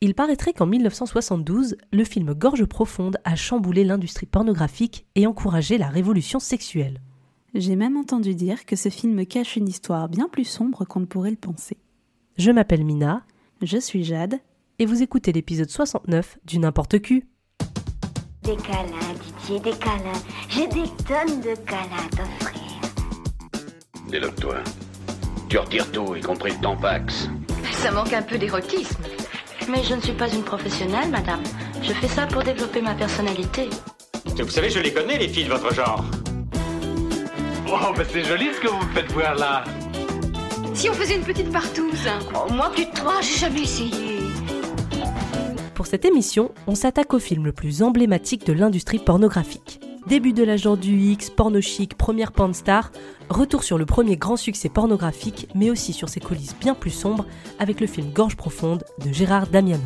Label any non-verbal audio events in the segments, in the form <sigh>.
Il paraîtrait qu'en 1972, le film Gorge profonde a chamboulé l'industrie pornographique et encouragé la révolution sexuelle. J'ai même entendu dire que ce film cache une histoire bien plus sombre qu'on ne pourrait le penser. Je m'appelle Mina. Je suis Jade. Et vous écoutez l'épisode 69 du N'importe Q. Des câlins, Didier, des câlins. J'ai des tonnes de câlins à t'offrir. Déloque-toi. Tu retires tout, y compris le tampax. Ça manque un peu d'érotisme. Mais je ne suis pas une professionnelle, madame. Je fais ça pour développer ma personnalité. Vous savez, je les connais, les filles de votre genre. Oh, ben c'est joli ce que vous me faites voir là. Si on faisait une petite partouze Oh, moi, tu te crois, j'ai jamais essayé. Pour cette émission, on s'attaque au film le plus emblématique de l'industrie pornographique. Début de l'âge du X, porno chic, première porn star, retour sur le premier grand succès pornographique, mais aussi sur ses coulisses bien plus sombres avec le film Gorge profonde de Gérard Damiano.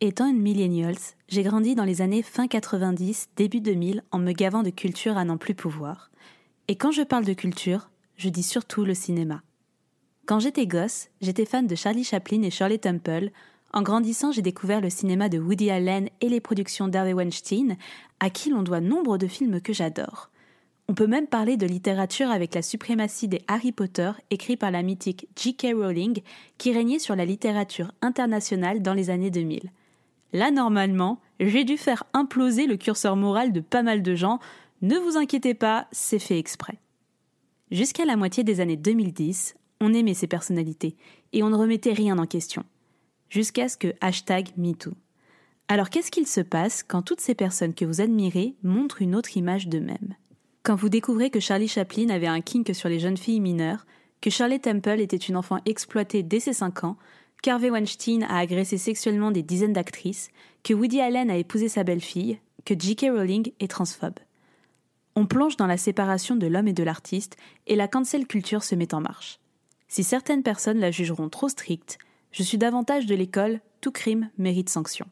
Étant une millennials, j'ai grandi dans les années fin 90, début 2000 en me gavant de culture à n'en plus pouvoir. Et quand je parle de culture, je dis surtout le cinéma. Quand j'étais gosse, j'étais fan de Charlie Chaplin et Shirley Temple. En grandissant, j'ai découvert le cinéma de Woody Allen et les productions d'Harvey Weinstein, à qui l'on doit nombre de films que j'adore. On peut même parler de littérature avec la suprématie des Harry Potter écrits par la mythique J.K. Rowling qui régnait sur la littérature internationale dans les années 2000. Là, normalement, j'ai dû faire imploser le curseur moral de pas mal de gens. Ne vous inquiétez pas, c'est fait exprès. Jusqu'à la moitié des années 2010, on aimait ces personnalités et on ne remettait rien en question. Jusqu'à ce que hashtag MeToo. Alors qu'est-ce qu'il se passe quand toutes ces personnes que vous admirez montrent une autre image d'eux-mêmes? Quand vous découvrez que Charlie Chaplin avait un kink sur les jeunes filles mineures, que Shirley Temple était une enfant exploitée dès ses 5 ans, qu'Harvey Weinstein a agressé sexuellement des dizaines d'actrices, que Woody Allen a épousé sa belle-fille, que J.K. Rowling est transphobe. On plonge dans la séparation de l'homme et de l'artiste et la cancel culture se met en marche. Si certaines personnes la jugeront trop stricte, je suis davantage de l'école tout crime mérite sanction.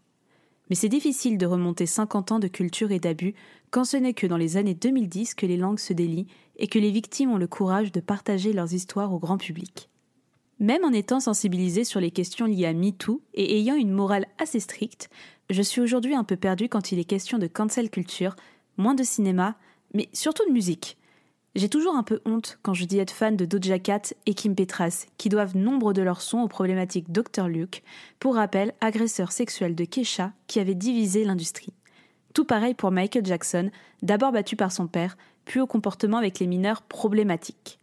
Mais c'est difficile de remonter 50 ans de culture et d'abus quand ce n'est que dans les années 2010 que les langues se délient et que les victimes ont le courage de partager leurs histoires au grand public. Même en étant sensibilisée sur les questions liées à MeToo et ayant une morale assez stricte, je suis aujourd'hui un peu perdue quand il est question de cancel culture, moins de cinéma, mais surtout de musique. J'ai toujours un peu honte quand je dis être fan de Doja Cat et Kim Petras, qui doivent nombre de leurs sons aux problématiques Dr. Luke, pour rappel, agresseur sexuel de Kesha qui avait divisé l'industrie. Tout pareil pour Michael Jackson, d'abord battu par son père, puis au comportement avec les mineurs problématiques.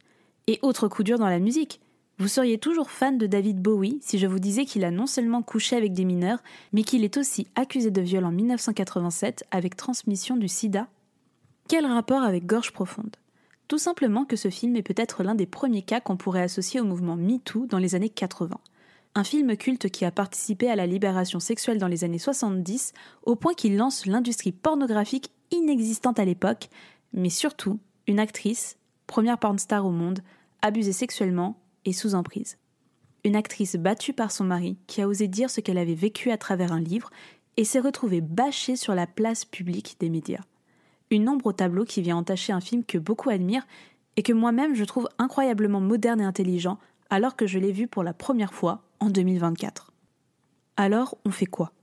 Et autre coup dur dans la musique, vous seriez toujours fan de David Bowie si je vous disais qu'il a non seulement couché avec des mineurs, mais qu'il est aussi accusé de viol en 1987 avec transmission du sida Quel rapport avec Gorge Profonde? Tout simplement que ce film est peut-être l'un des premiers cas qu'on pourrait associer au mouvement MeToo dans les années 80. Un film culte qui a participé à la libération sexuelle dans les années 70, au point qu'il lance l'industrie pornographique inexistante à l'époque, mais surtout une actrice, première pornstar au monde, abusée sexuellement et sous emprise. Une actrice battue par son mari qui a osé dire ce qu'elle avait vécu à travers un livre et s'est retrouvée bâchée sur la place publique des médias. Une ombre au tableau qui vient entacher un film que beaucoup admirent et que moi-même je trouve incroyablement moderne et intelligent alors que je l'ai vu pour la première fois en 2024. Alors, on fait quoi?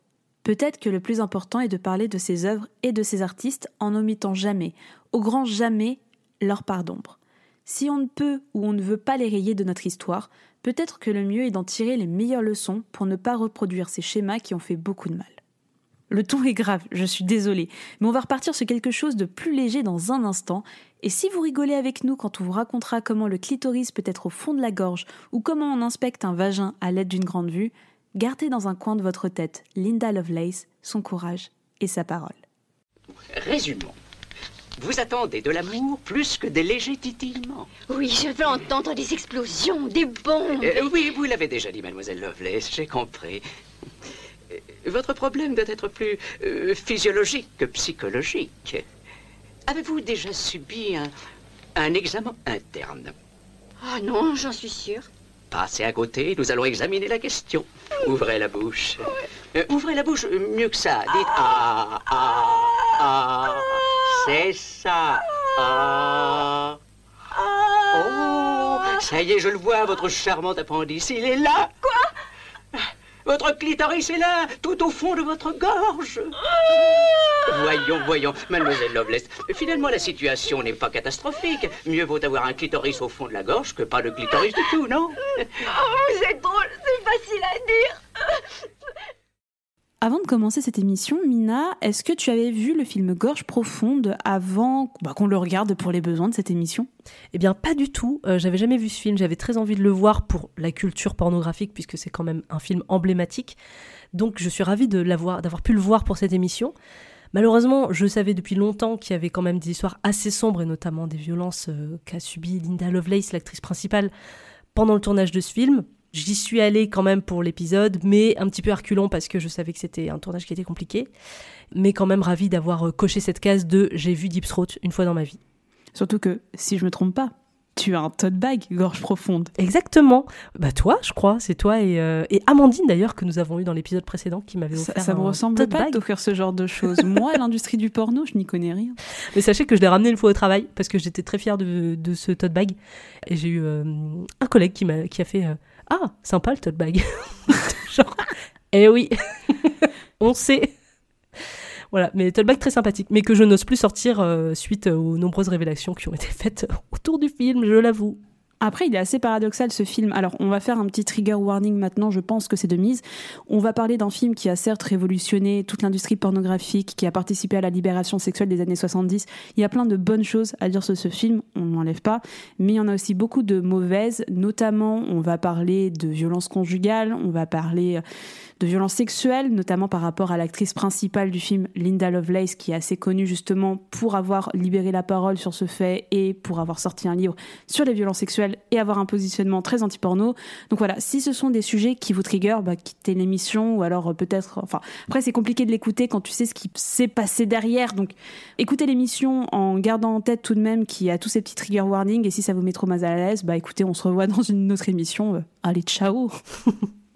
Peut-être que le plus important est de parler de ces œuvres et de ces artistes en n'omettant jamais, au grand jamais, leur part d'ombre. Si on ne peut ou on ne veut pas les rayer de notre histoire, peut-être que le mieux est d'en tirer les meilleures leçons pour ne pas reproduire ces schémas qui ont fait beaucoup de mal. Le ton est grave, je suis désolée, mais on va repartir sur quelque chose de plus léger dans un instant, et si vous rigolez avec nous quand on vous racontera comment le clitoris peut être au fond de la gorge ou comment on inspecte un vagin à l'aide d'une grande vue, gardez dans un coin de votre tête Linda Lovelace, son courage et sa parole. Résumons. Vous attendez de l'amour plus que des légers titillements. Oui, je veux entendre des explosions, des bombes. Euh, oui, vous l'avez déjà dit, mademoiselle Lovelace, j'ai compris. Votre problème doit être plus euh, physiologique que psychologique. Avez-vous déjà subi un, un examen interne? Ah non, j'en suis sûre. Passez à côté, nous allons examiner la question. Ouvrez la bouche. Euh, ouvrez la bouche, euh, mieux que ça. Dites ah, ah, ah. C'est ça. Ah. Oh, ça y est, je le vois, votre charmant appendice. Il est là. Votre clitoris est là, tout au fond de votre gorge. Voyons, voyons, mademoiselle Lovelace, finalement la situation n'est pas catastrophique. Mieux vaut avoir un clitoris au fond de la gorge que pas de clitoris du tout, non? Oh, vous êtes drôle, c'est facile à dire. Avant de commencer cette émission, Mina, est-ce que tu avais vu le film Gorge profonde avant bah, qu'on le regarde pour les besoins de cette émission? Eh bien, pas du tout. Euh, j'avais jamais vu ce film. J'avais très envie de le voir pour la culture pornographique, puisque c'est quand même un film emblématique. Donc, je suis ravie de l'avoir, d'avoir pu le voir pour cette émission. Malheureusement, je savais depuis longtemps qu'il y avait quand même des histoires assez sombres, et notamment des violences euh, qu'a subi Linda Lovelace, l'actrice principale, pendant le tournage de ce film. J'y suis allée quand même pour l'épisode, mais un petit peu reculons parce que je savais que c'était un tournage qui était compliqué. Mais quand même ravie d'avoir euh, coché cette case de j'ai vu Deep Throat une fois dans ma vie. Surtout que, si je me trompe pas, tu as un tote bag gorge profonde. Exactement. Bah toi, je crois, c'est toi et, euh, et Amandine d'ailleurs que nous avons eu dans l'épisode précédent qui m'avait Ça, offert ça me un ressemble tote pas bag. d'offrir ce genre de choses. <laughs> Moi, l'industrie du porno, je n'y connais rien. Mais sachez que je l'ai ramené une fois au travail parce que j'étais très fière de, de ce tote bag et j'ai eu euh, un collègue qui m'a qui a fait euh, ah sympa le tote bag. <laughs> Genre eh oui, <laughs> on sait. Voilà, mais tote bag très sympathique, mais que je n'ose plus sortir euh, suite aux nombreuses révélations qui ont été faites <laughs> autour du film, je l'avoue. Après, il est assez paradoxal ce film. Alors, on va faire un petit trigger warning maintenant, je pense que c'est de mise. On va parler d'un film qui a certes révolutionné toute l'industrie pornographique, qui a participé à la libération sexuelle des années 70. Il y a plein de bonnes choses à dire sur ce film, on n'enlève pas. Mais il y en a aussi beaucoup de mauvaises, notamment on va parler de violence conjugale, on va parler de violence sexuelle, notamment par rapport à l'actrice principale du film, Linda Lovelace, qui est assez connue justement pour avoir libéré la parole sur ce fait et pour avoir sorti un livre sur les violences sexuelles et avoir un positionnement très anti-porno. Donc voilà, si ce sont des sujets qui vous trigger, bah, quittez l'émission ou alors euh, peut-être... Enfin, après c'est compliqué de l'écouter quand tu sais ce qui s'est passé derrière. Donc écoutez l'émission en gardant en tête tout de même qu'il y a tous ces petits trigger warnings et si ça vous met trop mal à l'aise, bah écoutez, on se revoit dans une autre émission. Euh, allez, ciao <laughs>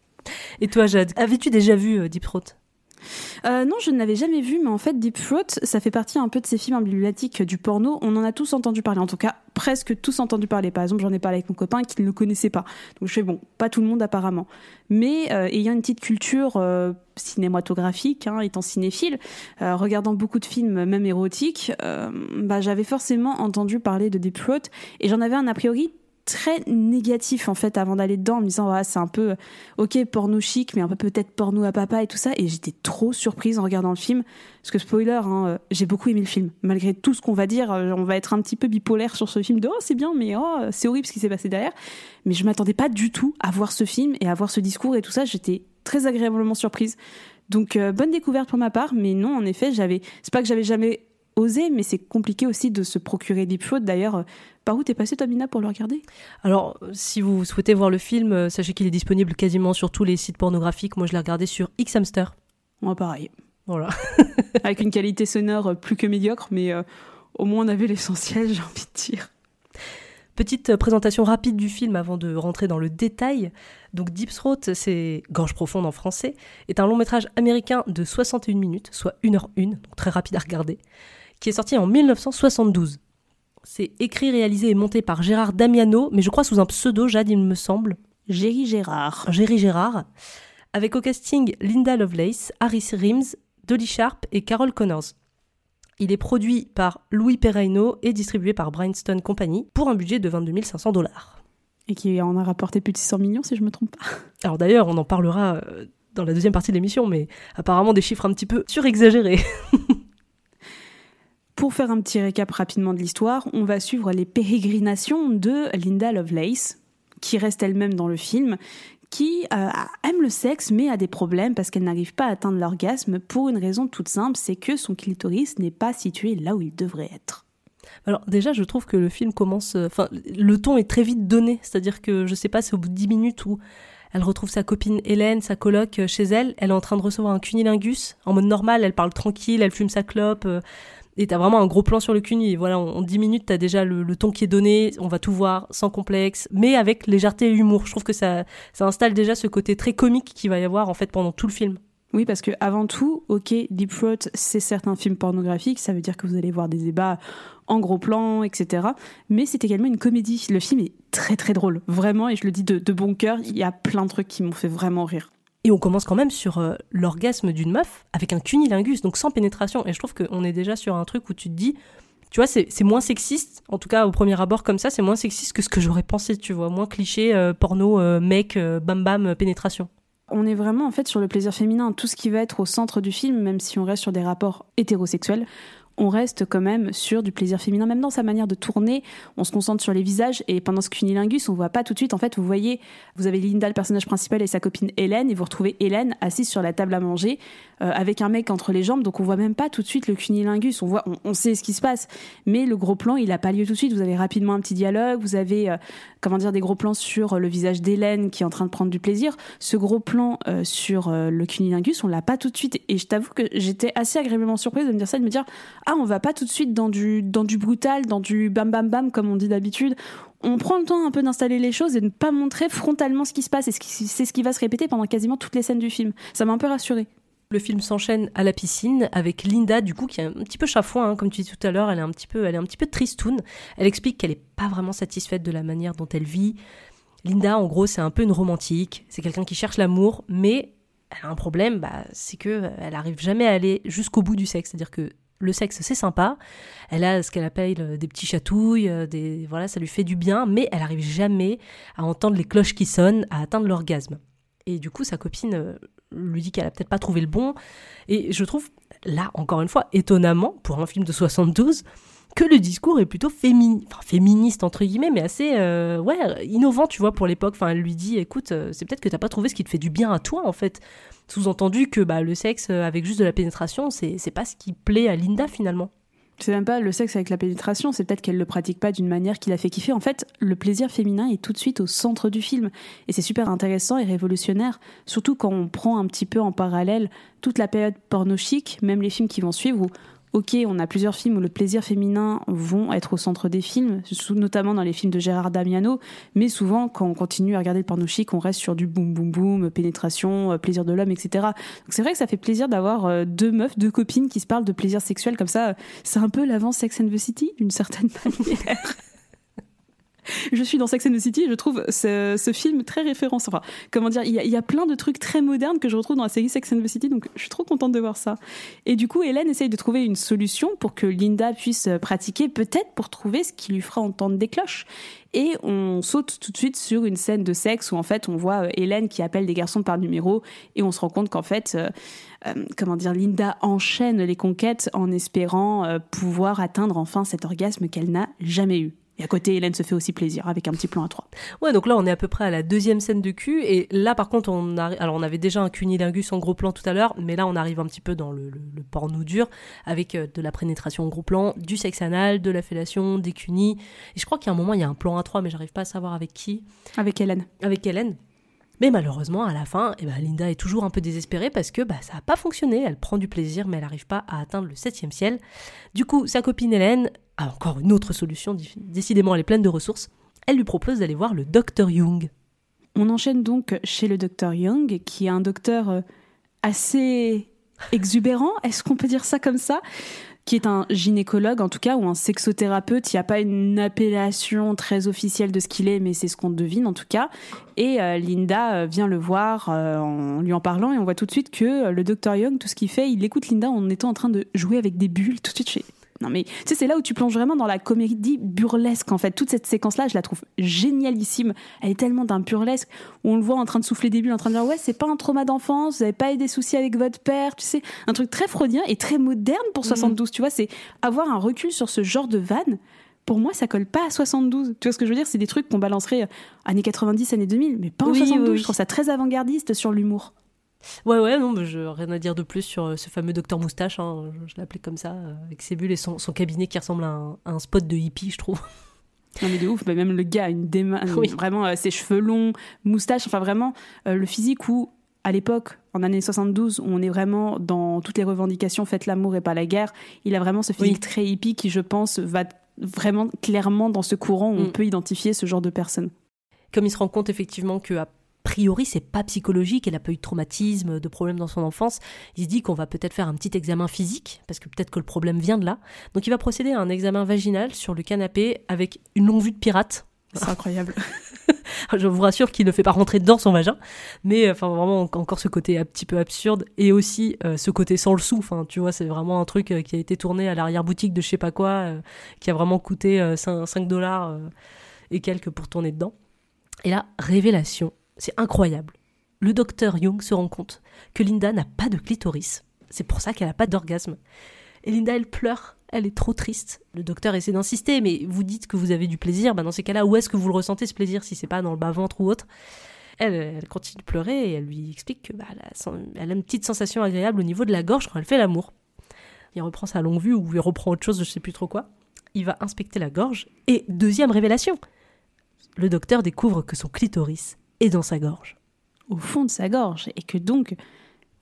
Et toi, Jade, avais-tu déjà vu euh, Deep Throat? Euh, non, je ne l'avais jamais vu, mais en fait, Deep Throat, ça fait partie un peu de ces films emblématiques du porno. On en a tous entendu parler, en tout cas, presque tous entendu parler. Par exemple, j'en ai parlé avec mon copain qui ne le connaissait pas. Donc je fais bon, pas tout le monde apparemment. Mais euh, ayant une petite culture euh, cinématographique, hein, étant cinéphile, euh, regardant beaucoup de films, même érotiques, euh, bah, j'avais forcément entendu parler de Deep Throat et j'en avais un a priori très négatif en fait avant d'aller dedans en me disant voilà c'est un peu euh, ok porno chic mais un peu peut-être porno à papa et tout ça. Et j'étais trop surprise en regardant le film. Parce que spoiler hein, euh, j'ai beaucoup aimé le film. Malgré tout ce qu'on va dire euh, on va être un petit peu bipolaire sur ce film de oh c'est bien mais oh c'est horrible ce qui s'est passé derrière. Mais je m'attendais pas du tout à voir ce film et à voir ce discours et tout ça. J'étais très agréablement surprise. Donc bonne découverte pour ma part. Mais non en effet j'avais c'est pas que j'avais jamais osé mais c'est compliqué aussi de se procurer Deep Throat d'ailleurs euh, par où t'es passé toi Mina pour le regarder? Alors, si vous souhaitez voir le film, euh, sachez qu'il est disponible quasiment sur tous les sites pornographiques. Moi, je l'ai regardé sur Xhamster. Moi pareil Voilà. <laughs> avec une qualité sonore euh, plus que médiocre, mais euh, au moins on avait l'essentiel, <laughs> j'ai envie de dire. Petite présentation rapide du film avant de rentrer dans le détail. Donc Deep Throat, c'est Gorge profonde en français, est un long métrage américain de 61 minutes, soit 1h01, donc très rapide à regarder, qui est sorti en 1972. C'est écrit, réalisé et monté par Gérard Damiano, mais je crois sous un pseudo, Jade, il me semble. Géry Gérard. Géry Gérard, avec au casting Linda Lovelace, Harris Rims, Dolly Sharp et Carol Connors. Il est produit par Louis Perraino et distribué par Bryanston Company pour un budget de 22 500 dollars. Et qui en a rapporté plus de 600 millions, si je me trompe pas. <laughs> Alors d'ailleurs, on en parlera euh, dans la deuxième partie de l'émission, mais apparemment des chiffres un petit peu surexagérés. <laughs> Pour faire un petit récap rapidement de l'histoire, on va suivre les pérégrinations de Linda Lovelace, qui reste elle-même dans le film, qui euh, aime le sexe mais a des problèmes parce qu'elle n'arrive pas à atteindre l'orgasme pour une raison toute simple, c'est que son clitoris n'est pas situé là où il devrait être. Alors déjà, je trouve que le film commence... euh, Enfin, le ton est très vite donné, c'est-à-dire que je sais pas, c'est au bout de 10 minutes où elle retrouve sa copine Hélène, sa coloc, euh, chez elle. Elle est en train de recevoir un cunilingus. En mode normal, elle parle tranquille, elle fume sa clope. Et t'as vraiment un gros plan sur le cuni. Et voilà, en, en 10 minutes, t'as déjà le, le ton qui est donné. On va tout voir, sans complexe, mais avec légèreté et humour. Je trouve que ça, ça installe déjà ce côté très comique qu'il va y avoir en fait pendant tout le film. Oui, parce que avant tout, ok, Deep Throat, c'est certains films pornographiques, ça veut dire que vous allez voir des débats en gros plan, etc. Mais c'est également une comédie. Le film est très très drôle, vraiment, et je le dis de, de bon cœur, il y a plein de trucs qui m'ont fait vraiment rire. Et on commence quand même sur euh, l'orgasme d'une meuf avec un cunilingus, donc sans pénétration. Et je trouve qu'on est déjà sur un truc où tu te dis, tu vois, c'est moins sexiste, en tout cas au premier abord comme ça, c'est moins sexiste que ce que j'aurais pensé, tu vois, moins cliché, euh, porno, euh, mec, bam bam, pénétration. On est vraiment en fait sur le plaisir féminin, tout ce qui va être au centre du film, même si on reste sur des rapports hétérosexuels on reste quand même sur du plaisir féminin, même dans sa manière de tourner. On se concentre sur les visages et pendant ce cunilingus, on voit pas tout de suite. En fait, vous voyez, vous avez Linda, le personnage principal, et sa copine Hélène, et vous retrouvez Hélène assise sur la table à manger euh, avec un mec entre les jambes. Donc on voit même pas tout de suite le cunilingus. On voit, on, sait ce qui se passe, mais le gros plan, il a pas lieu tout de suite. Vous avez rapidement un petit dialogue. Vous avez, euh, comment dire, des gros plans sur le visage d'Hélène qui est en train de prendre du plaisir. Ce gros plan euh, sur le cunilingus, on l'a pas tout de suite. Et je t'avoue que j'étais assez agréablement surprise de me dire ça, de me dire ah on va pas tout de suite dans du dans du brutal, dans du bam bam bam comme on dit d'habitude. On prend le temps un peu d'installer les choses et de ne pas montrer frontalement ce qui se passe et c'est ce qui va se répéter pendant quasiment toutes les scènes du film. Ça m'a un peu rassurée. Le film s'enchaîne à la piscine avec Linda, du coup, qui est un petit peu chafouin, hein, comme tu dis tout à l'heure. Elle est un petit peu, elle est un petit peu tristoun. Elle explique qu'elle n'est pas vraiment satisfaite de la manière dont elle vit. Linda, en gros, c'est un peu une romantique. C'est quelqu'un qui cherche l'amour, mais elle a un problème, bah, c'est que euh, elle arrive jamais à aller jusqu'au bout du sexe. C'est-à-dire que le sexe, c'est sympa. Elle a ce qu'elle appelle euh, des petits chatouilles, euh, des voilà, ça lui fait du bien, mais elle arrive jamais à entendre les cloches qui sonnent, à atteindre l'orgasme. Et du coup, sa copine lui dit qu'elle a peut-être pas trouvé le bon. Et je trouve, là, encore une fois, étonnamment, pour un film de 72, que le discours est plutôt féministe, entre guillemets, mais assez ouais, innovant, tu vois, pour l'époque. Enfin, elle lui dit, écoute, c'est peut-être que t'as pas trouvé ce qui te fait du bien à toi, en fait. Sous-entendu que bah, le sexe euh, avec juste de la pénétration, c'est pas ce qui plaît à Linda finalement. C'est même pas le sexe avec la pénétration, c'est peut-être qu'elle le pratique pas d'une manière qui la fait kiffer. En fait, le plaisir féminin est tout de suite au centre du film. Et c'est super intéressant et révolutionnaire, surtout quand on prend un petit peu en parallèle toute la période porno chic, même les films qui vont suivre, où ok, on a plusieurs films où le plaisir féminin vont être au centre des films, notamment dans les films de Gérard Damiano, mais souvent quand on continue à regarder le porno chic, on reste sur du boum boum boum, pénétration, euh, plaisir de l'homme, etc. Donc c'est vrai que ça fait plaisir d'avoir euh, deux meufs, deux copines qui se parlent de plaisir sexuel comme ça. C'est un peu l'avant Sex and the City d'une certaine <laughs> manière <laughs> je suis dans Sex and the City, je trouve ce, film très référence. Enfin, comment dire, il y, a, plein de trucs très modernes que je retrouve dans la série Sex and the City, donc je suis trop contente de voir ça. Et du coup, Hélène essaye de trouver une solution pour que Linda puisse pratiquer, peut-être pour trouver ce qui lui fera entendre des cloches. Et on saute tout de suite sur une scène de sexe où en fait on voit euh, Hélène qui appelle des garçons par numéro et on se rend compte qu'en fait, euh, euh, comment dire, Linda enchaîne les conquêtes en espérant pouvoir atteindre enfin cet orgasme qu'elle n'a jamais eu. Et à côté, Hélène se fait aussi plaisir avec un petit plan à trois. Ouais, donc là, on est à peu près à la deuxième scène de cul. Et là, par contre, on alors on avait déjà un cunilingus en gros plan tout à l'heure, mais là, on arrive un petit peu dans le, porno dur avec euh, de la pénétration en gros plan, du sexe anal, de la fellation, des cunis. Et je crois qu'il y a un moment, il y a un plan à trois, mais j'arrive pas à savoir avec qui. Avec Hélène. Avec Hélène. Mais malheureusement, à la fin, eh ben, Linda est toujours un peu désespérée parce que bah, ça n'a pas fonctionné. Elle prend du plaisir, mais elle n'arrive pas à atteindre le septième ciel. Du coup, sa copine Hélène a encore une autre solution. Décidément, elle est pleine de ressources. Elle lui propose d'aller voir le docteur Young. On enchaîne donc chez le docteur Young, qui est un docteur euh, assez exubérant. <laughs> Est-ce qu'on peut dire ça comme ça qui est un gynécologue en tout cas ou un sexothérapeute. Il n'y a pas une appellation très officielle de ce qu'il est, mais c'est ce qu'on devine en tout cas. Et euh, Linda euh, vient le voir en lui en parlant et on voit tout de suite que le docteur Young, tout ce qu'il fait, il écoute Linda en étant en train de jouer avec des bulles tout de suite chez non mais tu sais c'est là où tu plonges vraiment dans la comédie burlesque en fait. Toute cette séquence là, je la trouve génialissime. Elle est tellement d'un burlesque où on le voit en train de souffler des bulles, en train de dire ouais c'est pas un trauma d'enfance, vous avez pas eu des soucis avec votre père, tu sais, un truc très freudien et très moderne pour 72. Mhm. Tu vois, c'est avoir un recul sur ce genre de vanne pour moi, ça colle pas à 72. Tu vois ce que je veux dire? C'est des trucs qu'on balancerait années 90, années 2000, mais pas en 72. Je trouve ça très avant-gardiste sur l'humour. Ouais, ouais, non, mais je, rien à dire de plus sur euh, ce fameux docteur moustache, hein, je, l'appelais comme ça, euh, avec ses bulles et son, cabinet qui ressemble à un, spot de hippie, je trouve. <laughs> Non mais de ouf, même le gars a une démarche, vraiment euh, ses cheveux longs, moustache, enfin vraiment le physique où à l'époque, en année 72, où on est vraiment dans toutes les revendications, faites l'amour et pas la guerre, il a vraiment ce physique très hippie qui, je pense, va vraiment clairement dans ce courant où on mm. peut identifier ce genre de personne. Comme il se rend compte effectivement que priori, c'est pas psychologique, elle a pas eu de traumatisme, de problème dans son enfance. Il se dit qu'on va peut-être faire un petit examen physique, parce que peut-être que le problème vient de là. Donc il va procéder à un examen vaginal sur le canapé avec une longue vue de pirate. C'est incroyable. <laughs> je vous rassure qu'il ne fait pas rentrer dans son vagin, mais enfin vraiment encore ce côté un petit peu absurde et aussi euh, ce côté sans le sou. Enfin, tu vois, c'est vraiment un truc euh, qui a été tourné à l'arrière-boutique de je sais pas quoi, euh, qui a vraiment coûté 5, dollars et quelques pour tourner dedans. Et là, révélation, c'est incroyable. Le docteur Young se rend compte que Linda n'a pas de clitoris. C'est pour ça qu'elle n'a pas d'orgasme. Et Linda, elle pleure elle est trop triste. Le docteur essaie d'insister, mais vous dites que vous avez du plaisir, bah dans ces cas-là, où est-ce que vous le ressentez ce plaisir si c'est pas dans le bas-ventre ou autre? Elle, continue de pleurer et elle lui explique que bah, elle, a, une petite sensation agréable au niveau de la gorge quand elle fait l'amour. Il reprend sa longue vue ou il reprend autre chose, je sais plus trop quoi. Il va inspecter la gorge et deuxième révélation, le docteur découvre que son clitoris est dans sa gorge. Au fond de sa gorge et que donc,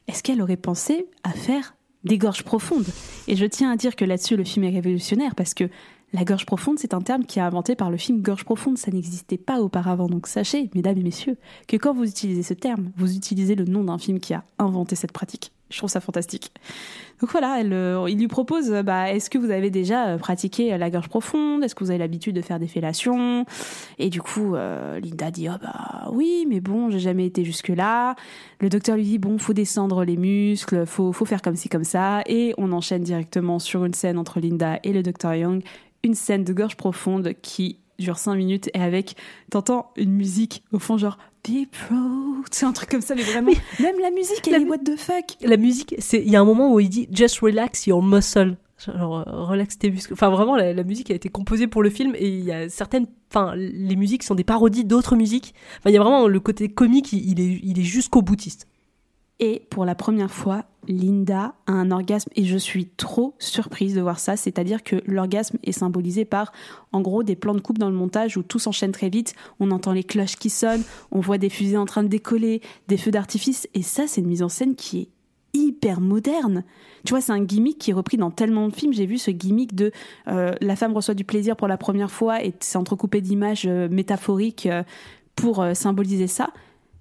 est-ce qu'elle aurait pensé à faire des gorges profondes? Et je tiens à dire que là-dessus, le film est révolutionnaire parce que la gorge profonde, c'est un terme qui est inventé par le film Gorge profonde. Ça n'existait pas auparavant. Donc sachez, mesdames et messieurs, que quand vous utilisez ce terme, vous utilisez le nom d'un film qui a inventé cette pratique. Je trouve ça fantastique. Donc voilà, euh, il lui propose bah, est-ce que vous avez déjà euh, pratiqué la gorge profonde? Est-ce que vous avez l'habitude de faire des fellations? Et du coup, euh, Linda dit oh, bah oui, mais bon, j'ai jamais été jusque-là. Le docteur lui dit bon, faut descendre les muscles, faut, faut faire comme ci, comme ça. Et on enchaîne directement sur une scène entre Linda et le docteur Young, une scène de gorge profonde qui dure 5 minutes et avec, t'entends une musique au fond genre Deep Throat, c'est un truc comme ça, mais vraiment, même la musique, elle est what the fuck. La musique, c'est, il y a un moment où il dit Just relax your muscle. Genre, euh, relax tes muscles. Enfin, vraiment, la, musique a été composée pour le film et il y a certaines. Enfin, les musiques sont des parodies d'autres musiques. Enfin, il y a vraiment le côté comique, il, est, il est jusqu'au boutiste. Et pour la première fois, Linda a un orgasme et je suis trop surprise de voir ça. C'est-à-dire que l'orgasme est symbolisé par, en gros, des plans de coupe dans le montage où tout s'enchaîne très vite. On entend les cloches qui sonnent, on voit des fusées en train de décoller, des feux d'artifice. Et ça, c'est une mise en scène qui est hyper moderne. Tu vois, c'est un gimmick qui est repris dans tellement de films. J'ai vu ce gimmick de euh, la femme reçoit du plaisir pour la première fois et c'est entrecoupé d'images euh, métaphoriques euh, pour symboliser ça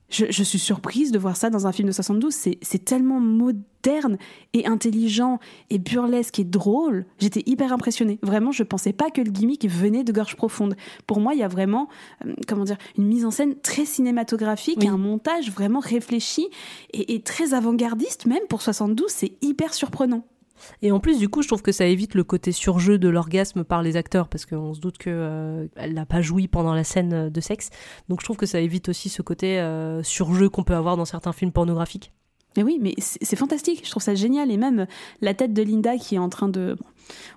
je, suis surprise de voir ça dans un film de 72. C'est tellement moderne et intelligent et burlesque et drôle. J'étais hyper impressionnée. Vraiment, je pensais pas que le gimmick venait de Gorge Profonde. Pour moi, il y a vraiment, euh, comment dire, une mise en scène très cinématographique et un montage vraiment réfléchi et, et très avant-gardiste, même pour 72. C'est hyper surprenant. Et en plus, du coup, je trouve que ça évite le côté surjeu de l'orgasme par les acteurs, parce qu'on se doute qu'elle euh, n'a pas joui pendant la scène de sexe. Donc je trouve que ça évite aussi ce côté euh, surjeu qu'on peut avoir dans certains films pornographiques. Mais oui, mais c'est fantastique, je trouve ça génial. Et même la tête de Linda qui est en train de...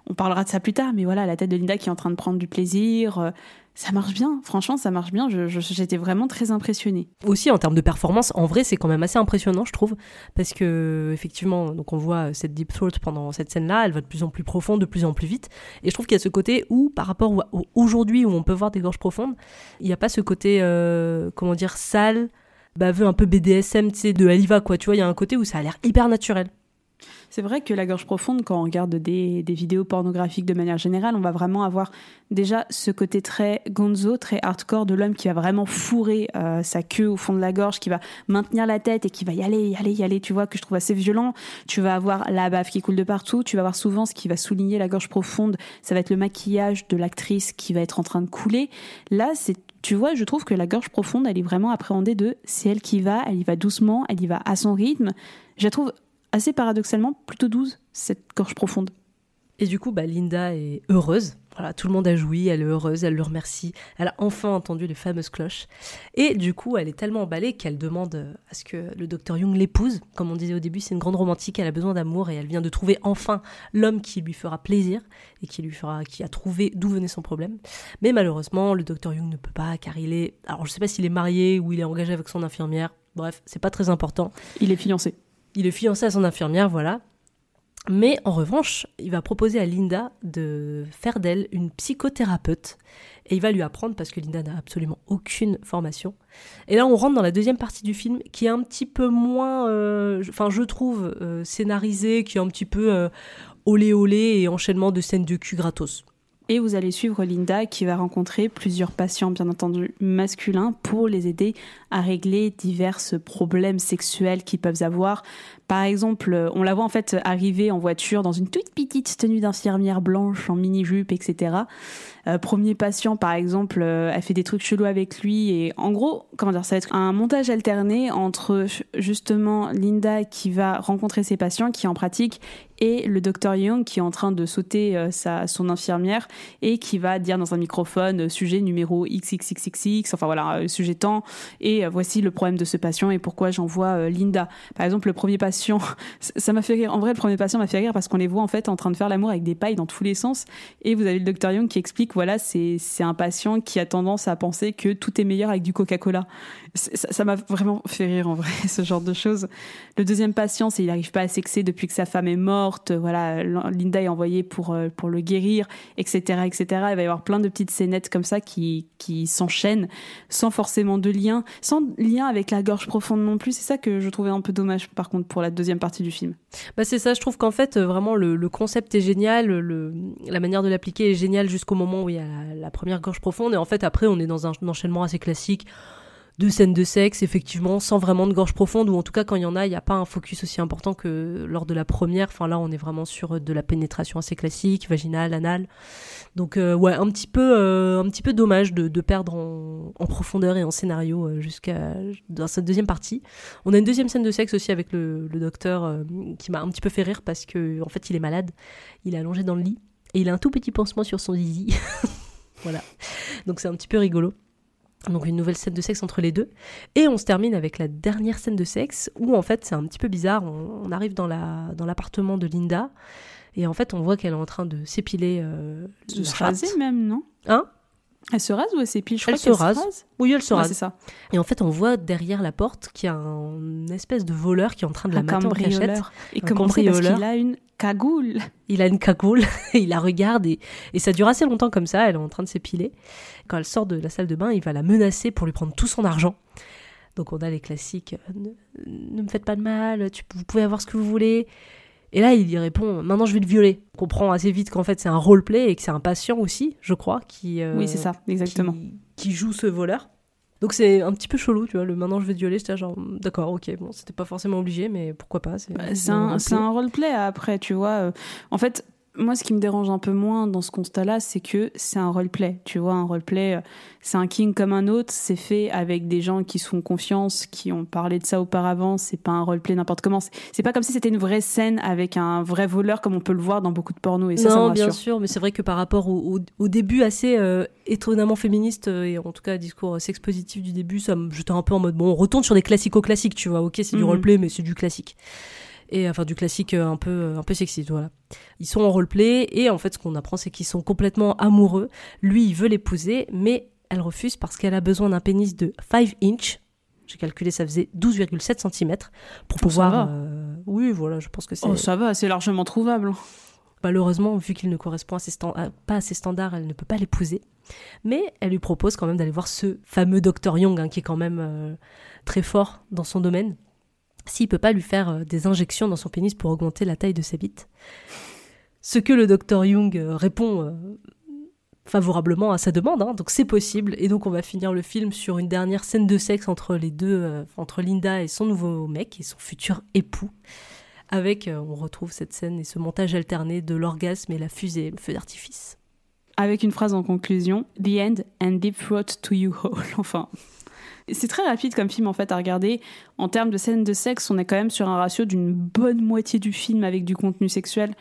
on parlera de ça plus tard, mais voilà, la tête de Linda qui est en train de prendre du plaisir, euh, ça marche bien, franchement, ça marche bien. J'étais vraiment très impressionnée. Aussi, en termes de performance, en vrai, c'est quand même assez impressionnant, je trouve, parce que effectivement, donc on voit cette deep throat pendant cette scène-là, elle va de plus en plus profonde, de plus en plus vite, et je trouve qu'il y a ce côté où, par rapport à aujourd'hui où on peut voir des gorges profondes, il n'y a pas ce côté, euh, comment dire, sale, baveux, un peu BDSM, tu sais, de Aliva, quoi. Tu vois, il y a un côté où ça a l'air hyper naturel. C'est vrai que la gorge profonde, quand on regarde des, vidéos pornographiques de manière générale, on va vraiment avoir déjà ce côté très gonzo, très hardcore de l'homme qui va vraiment fourrer euh, sa queue au fond de la gorge, qui va maintenir la tête et qui va y aller, y aller, y aller, tu vois, que je trouve assez violent. Tu vas avoir la bave qui coule de partout, tu vas avoir souvent ce qui va souligner la gorge profonde, ça va être le maquillage de l'actrice qui va être en train de couler. Là, c'est tu vois, je trouve que la gorge profonde, elle est vraiment appréhendée de c'est elle qui va, elle y va doucement, elle y va à son rythme. Je la trouve assez paradoxalement plutôt douce, cette gorge profonde. Et du coup, bah, Linda est heureuse. Voilà, tout le monde a joui, elle est heureuse, elle le remercie. Elle a enfin entendu les fameuses cloches. Et du coup, elle est tellement emballée qu'elle demande à ce que le docteur Young l'épouse. Comme on disait au début, c'est une grande romantique, elle a besoin d'amour et elle vient de trouver enfin l'homme qui lui fera plaisir et qui lui fera, qui a trouvé d'où venait son problème. Mais malheureusement, le docteur Young ne peut pas car il est, alors je sais pas s'il est marié ou il est engagé avec son infirmière. Bref, c'est pas très important. Il est fiancé. Il est fiancé à son infirmière, voilà. Mais en revanche, il va proposer à Linda de faire d'elle une psychothérapeute. Et il va lui apprendre, parce que Linda n'a absolument aucune formation. Et là, on rentre dans la deuxième partie du film, qui est un petit peu moins, euh, enfin, je trouve, euh, scénarisée, qui est un petit peu euh, olé olé et enchaînement de scènes de cul gratos. Et vous allez suivre Linda qui va rencontrer plusieurs patients, bien entendu masculins, pour les aider à régler divers problèmes sexuels qu'ils peuvent avoir. Par exemple, on la voit en fait arriver en voiture dans une toute petite tenue d'infirmière blanche en mini-jupe, etc. Euh, premier patient, par exemple, euh, elle fait des trucs chelous avec lui. Et en gros, comment dire, ça va être un montage alterné entre justement Linda qui va rencontrer ses patients, qui en pratique, et le docteur Young qui est en train de sauter euh, sa, son infirmière et qui va dire dans un microphone sujet numéro XXXXX, enfin voilà, sujet temps, et voici le problème de ce patient et pourquoi j'envoie Linda. Par exemple, le premier patient, <laughs> ça m'a fait rire. En vrai, le premier patient m'a fait rire parce qu'on les voit en fait en train de faire l'amour avec des pailles dans tous les sens. Et vous avez le docteur Young qui explique voilà, c'est un patient qui a tendance à penser que tout est meilleur avec du Coca-Cola. Ça m'a vraiment fait rire en vrai, <laughs> ce genre de choses. Le deuxième patient, c'est il n'arrive pas à sexer depuis que sa femme est morte. Voilà, Linda est envoyée pour, euh, pour le guérir, etc., etc. Il va y avoir plein de petites scénettes comme ça qui, qui s'enchaînent sans forcément de lien, sans lien avec la gorge profonde non plus. C'est ça que je trouvais un peu dommage par contre pour la deuxième partie du film. Bah c'est ça, je trouve qu'en fait euh, vraiment le, le, concept est génial, le, la manière de l'appliquer est géniale jusqu'au moment où il y a la, première gorge profonde et en fait après on est dans un enchaînement assez classique de scènes de sexe, effectivement, sans vraiment de gorge profonde, ou en tout cas quand il y en a, il n'y a pas un focus aussi important que lors de la première. Enfin là, on est vraiment sur de la pénétration assez classique, vaginale, anale. Donc euh, ouais, un petit peu, euh, un petit peu dommage de, perdre en, profondeur et en scénario euh, jusqu'à dans cette deuxième partie. On a une deuxième scène de sexe aussi avec le, le docteur qui m'a un petit peu fait rire parce que en fait il est malade, il est allongé dans le lit et il a un tout petit pansement sur son zizi. <laughs> voilà. Donc c'est un petit peu rigolo. Donc une nouvelle scène de sexe entre les deux. Et on se termine avec la dernière scène de sexe où en fait c'est un petit peu bizarre. On, arrive dans la dans l'appartement de Linda et en fait on voit qu'elle est en train de s'épiler. Euh, de se raser même, non? Hein? Elle se rase ou elle s'épile? Je elle se rase. Oui, elle se rase. ça. Et en fait, on voit derrière la porte qu'il y a un espèce de voleur qui est en train de la mater en cachette. Et comment c'est? Parce qu'il a une cagoule. Il a une cagoule, <laughs> il la regarde et, et, ça dure assez longtemps comme ça, elle est en train de s'épiler. Quand elle sort de la salle de bain, il va la menacer pour lui prendre tout son argent. Donc on a les classiques, euh, ne, me faites pas de mal, tu, vous pouvez avoir ce que vous voulez. Et là, il y répond, maintenant je vais le violer. On comprend assez vite qu'en fait c'est un roleplay et que c'est un patient aussi, je crois, qui... Euh, oui, c'est ça, exactement. Qui, joue ce voleur. Donc c'est un petit peu chelou, tu vois, le maintenant je vais te violer, j'étais genre, d'accord, ok, bon, c'était pas forcément obligé, mais pourquoi pas. C'est bah, un, un roleplay après, tu vois. Euh, en fait, moi, ce qui me dérange un peu moins dans ce constat-là, c'est que c'est un roleplay. Tu vois, un roleplay, euh, c'est un king comme un autre. C'est fait avec des gens qui sont confiance, qui ont parlé de ça auparavant. C'est pas un roleplay n'importe comment. C'est pas comme si c'était une vraie scène avec un vrai voleur, comme on peut le voir dans beaucoup de pornos. Et ça, non, ça bien sûr, mais c'est vrai que par rapport au, début assez euh, étonnamment féministe euh, et en tout cas discours sex positif du début, ça me jetait un peu en mode bon, on retourne sur des classico-classiques, tu vois. Ok, c'est du mhm. roleplay, mais c'est du classique et enfin du classique euh, un peu euh, un peu sexy voilà. Ils sont en roleplay et en fait ce qu'on apprend c'est qu'ils sont complètement amoureux. Lui il veut l'épouser mais elle refuse parce qu'elle a besoin d'un pénis de 5 inch. J'ai calculé ça faisait 12,7 cm pour oh, pouvoir euh, oui voilà je pense que c'est oh ça va c'est largement trouvable. Malheureusement vu qu'il ne correspond pas à ses standards elle ne peut pas l'épouser. Mais elle lui propose quand même d'aller voir ce fameux docteur Young hein, qui est quand même très fort dans son domaine s'il peut pas lui faire euh, des injections dans son pénis pour augmenter la taille de sa bite. Ce que le docteur Jung euh, répond euh, favorablement à sa demande, hein. donc c'est possible. Et donc on va finir le film sur une dernière scène de sexe entre les deux, entre Linda et son nouveau mec et son futur époux. Avec, on retrouve cette scène et ce montage alterné de l'orgasme et la fusée, le feu d'artifice. Avec une phrase en conclusion, The end and deep throat to you all. <laughs> Enfin, c'est très rapide comme film en fait à regarder. En termes de scènes de sexe, on est quand même sur un ratio d'une bonne moitié du film avec du contenu sexuel.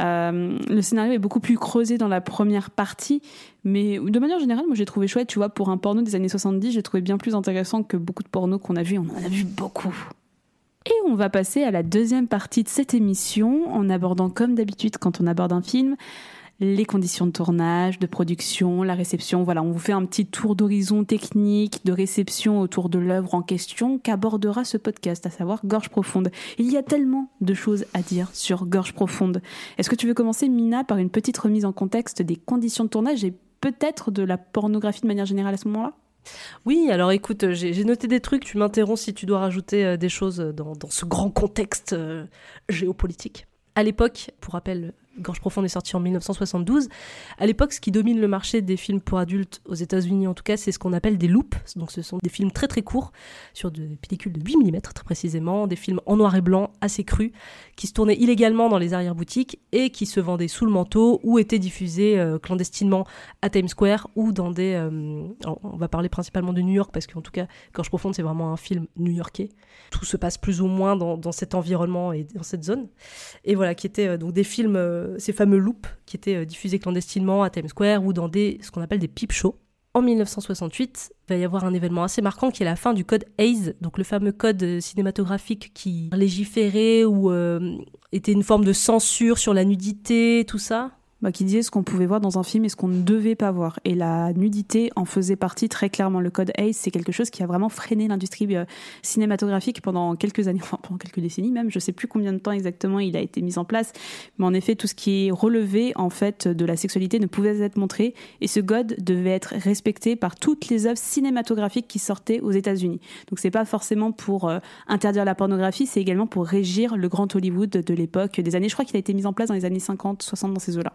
Euh, le scénario est beaucoup plus creusé dans la première partie, mais de manière générale, moi j'ai trouvé chouette, tu vois, pour un porno des années 70, j'ai trouvé bien plus intéressant que beaucoup de pornos qu'on a vus, on en a vu beaucoup. Et on va passer à la deuxième partie de cette émission en abordant comme d'habitude quand on aborde un film, les conditions de tournage, de production, la réception. Voilà, on vous fait un petit tour d'horizon technique, de réception autour de l'œuvre en question qu'abordera ce podcast, à savoir Gorge Profonde. Il y a tellement de choses à dire sur Gorge Profonde. Est-ce que tu veux commencer, Mina, par une petite remise en contexte des conditions de tournage et peut-être de la pornographie de manière générale à ce moment-là? Oui, alors écoute, j'ai noté des trucs, tu m'interromps si tu dois rajouter euh, des choses dans, ce grand contexte euh, géopolitique. À l'époque, pour rappel, Gorge profonde est sorti en 1972. À l'époque, ce qui domine le marché des films pour adultes aux États-Unis, en tout cas, c'est ce qu'on appelle des loops. Donc, ce sont des films très très courts sur des pellicules de 8 mm très précisément, des films en noir et blanc assez crus, qui se tournaient illégalement dans les arrière-boutiques et qui se vendaient sous le manteau ou étaient diffusés euh, clandestinement à Times Square ou dans des. Euh, on va parler principalement de New York parce qu'en tout cas, Gorge profonde, c'est vraiment un film new-yorkais. Tout se passe plus ou moins dans, dans, cet environnement et dans cette zone. Et voilà, qui étaient euh, donc des films, ces fameux loops qui étaient diffusés clandestinement à Times Square ou dans des, ce qu'on appelle des peep shows en 1968, il va y avoir un événement assez marquant qui est la fin du code Hayes, donc le fameux code cinématographique qui légiférait ou euh, était une forme de censure sur la nudité, tout ça. Bah, qui disait ce qu'on pouvait voir dans un film et ce qu'on ne devait pas voir. Et la nudité en faisait partie très clairement. Le code ACE, c'est quelque chose qui a vraiment freiné l'industrie euh, cinématographique pendant quelques années, <laughs> enfin pendant quelques décennies même. Je sais plus combien de temps exactement il a été mis en place, mais en effet, tout ce qui est relevé en fait de la sexualité ne pouvait être montré. Et ce code devait être respecté par toutes les œuvres cinématographiques qui sortaient aux États-Unis. Donc c'est pas forcément pour euh, interdire la pornographie, c'est également pour régir le grand Hollywood de l'époque des années. Je crois qu'il a été mis en place dans les années 50, 60 dans ces eaux-là.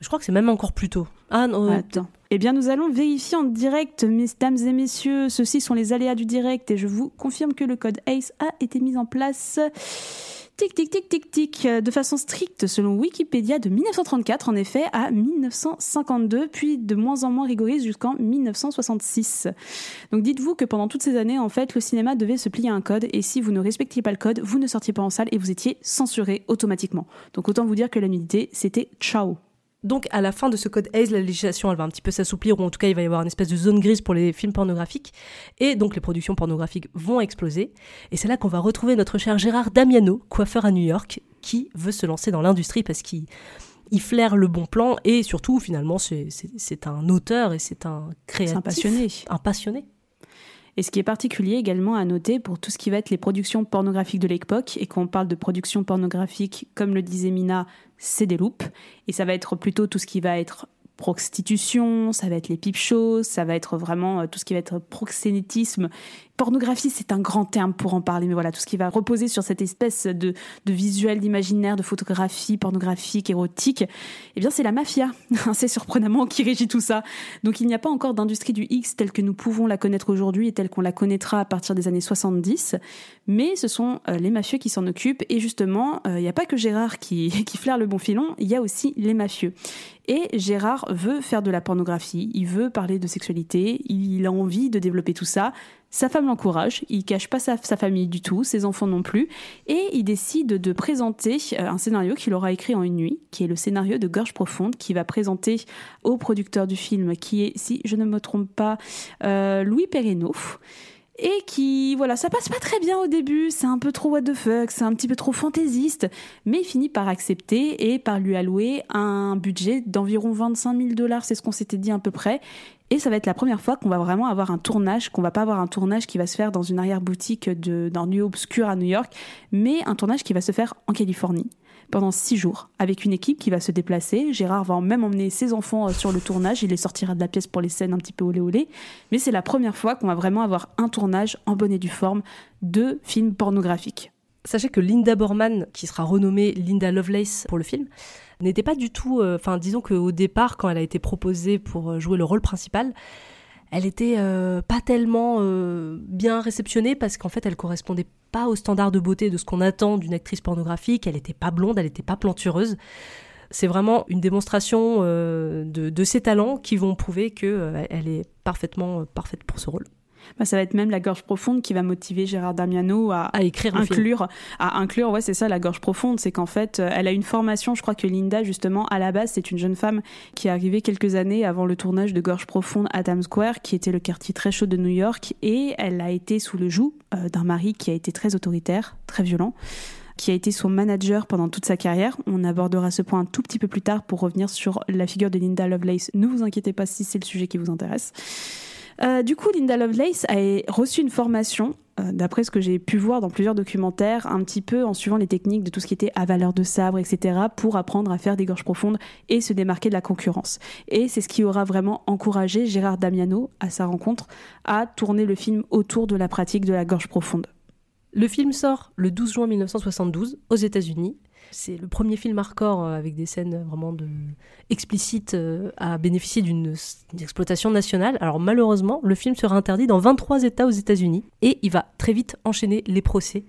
Je crois que c'est même encore plus tôt. Ah non. Attends. Eh bien, nous allons vérifier en direct, mesdames et messieurs. Ceux-ci sont les aléas du direct et je vous confirme que le code ACE a été mis en place. Tic, tic, tic, tic, tic, de façon stricte selon Wikipédia de 1934 en effet à 1952, puis de moins en moins rigoriste jusqu'en 1966. Donc dites-vous que pendant toutes ces années, en fait, le cinéma devait se plier à un code et si vous ne respectiez pas le code, vous ne sortiez pas en salle et vous étiez censuré automatiquement. Donc autant vous dire que la nudité, c'était ciao. Donc, à la fin de ce code ACE, la législation, elle va un petit peu s'assouplir, ou en tout cas, il va y avoir une espèce de zone grise pour les films pornographiques. Et donc, les productions pornographiques vont exploser. Et c'est là qu'on va retrouver notre cher Gérard Damiano, coiffeur à New York, qui veut se lancer dans l'industrie parce qu'il il flaire le bon plan et surtout, finalement, c'est un auteur et c'est un créatif. un passionné. Un passionné. Et ce qui est particulier également à noter pour tout ce qui va être les productions pornographiques de l'époque, et quand on parle de productions pornographiques, comme le disait Mina, c'est des loupes, et ça va être plutôt tout ce qui va être prostitution, ça va être les pipe shows, ça va être vraiment euh, tout ce qui va être proxénétisme pornographie, c'est un grand terme pour en parler, mais voilà, tout ce qui va reposer sur cette espèce de, visuel, d'imaginaire, de photographie pornographique, érotique, eh bien, c'est la mafia, <laughs> c'est surprenamment, qui régit tout ça. Donc, il n'y a pas encore d'industrie du X telle que nous pouvons la connaître aujourd'hui et telle qu'on la connaîtra à partir des années 70, mais ce sont euh, les mafieux qui s'en occupent, et justement, euh, il n'y a pas que Gérard <laughs> qui flaire le bon filon, il y a aussi les mafieux. Et Gérard veut faire de la pornographie, il veut parler de sexualité, il a envie de développer tout ça, sa femme l'encourage, il cache pas sa, famille du tout, ses enfants non plus, et il décide de présenter euh, un scénario qu'il aura écrit en une nuit, qui est le scénario de Gorge Profonde, qui va présenter au producteur du film, qui est, si je ne me trompe pas, euh, Louis Perreno et qui, voilà, ça passe pas très bien au début, c'est un peu trop what the fuck, c'est un petit peu trop fantaisiste, mais il finit par accepter et par lui allouer un budget d'environ 25 000 dollars, c'est ce qu'on s'était dit à peu près, et ça va être la première fois qu'on va vraiment avoir un tournage, qu'on va pas avoir un tournage qui va se faire dans une arrière-boutique d'un lieu obscur à New York, mais un tournage qui va se faire en Californie pendant six jours avec une équipe qui va se déplacer. Gérard va même emmener ses enfants euh, sur le tournage. Il les sortira de la pièce pour les scènes un petit peu olé olé. Mais c'est la première fois qu'on va vraiment avoir un tournage en bonne et due forme de films pornographiques. Sachez que Linda Borman, qui sera renommée Linda Lovelace pour le film, n'était pas du tout. Euh, enfin, disons qu'au départ, quand elle a été proposée pour euh, jouer le rôle principal, elle était pas tellement bien réceptionnée parce qu'en fait, elle correspondait pas au standard de beauté de ce qu'on attend d'une actrice pornographique. Elle n'était pas blonde, elle n'était pas plantureuse. C'est vraiment une démonstration euh, de, ses talents qui vont prouver qu'elle euh, elle est parfaitement euh, parfaite pour ce rôle. Bah, ça va être même la gorge profonde qui va motiver Gérard Damiano à, écrire inclure à inclure ouais c'est ça la gorge profonde c'est qu'en fait euh, elle a une formation je crois que Linda justement à la base c'est une jeune femme qui est arrivée quelques années avant le tournage de Gorge profonde à Times Square qui était le quartier très chaud de New York et elle a été sous le joug euh, d'un mari qui a été très autoritaire très violent qui a été son manager pendant toute sa carrière. On abordera ce point un tout petit peu plus tard pour revenir sur la figure de Linda Lovelace. Ne vous inquiétez pas si c'est le sujet qui vous intéresse. Euh, du coup, Linda Lovelace a reçu une formation, euh, d'après ce que j'ai pu voir dans plusieurs documentaires, un petit peu en suivant les techniques de tout ce qui était à valeur de sabre, etc., pour apprendre à faire des gorges profondes et se démarquer de la concurrence. Et c'est ce qui aura vraiment encouragé Gérard Damiano, à sa rencontre, à tourner le film autour de la pratique de la gorge profonde. Le film sort le 12 juin 1972 aux États-Unis. C'est le premier film hardcore euh, avec des scènes vraiment explicites euh, à bénéficier d'une exploitation nationale. Alors malheureusement, le film sera interdit dans 23 États aux États-Unis et il va très vite enchaîner les procès.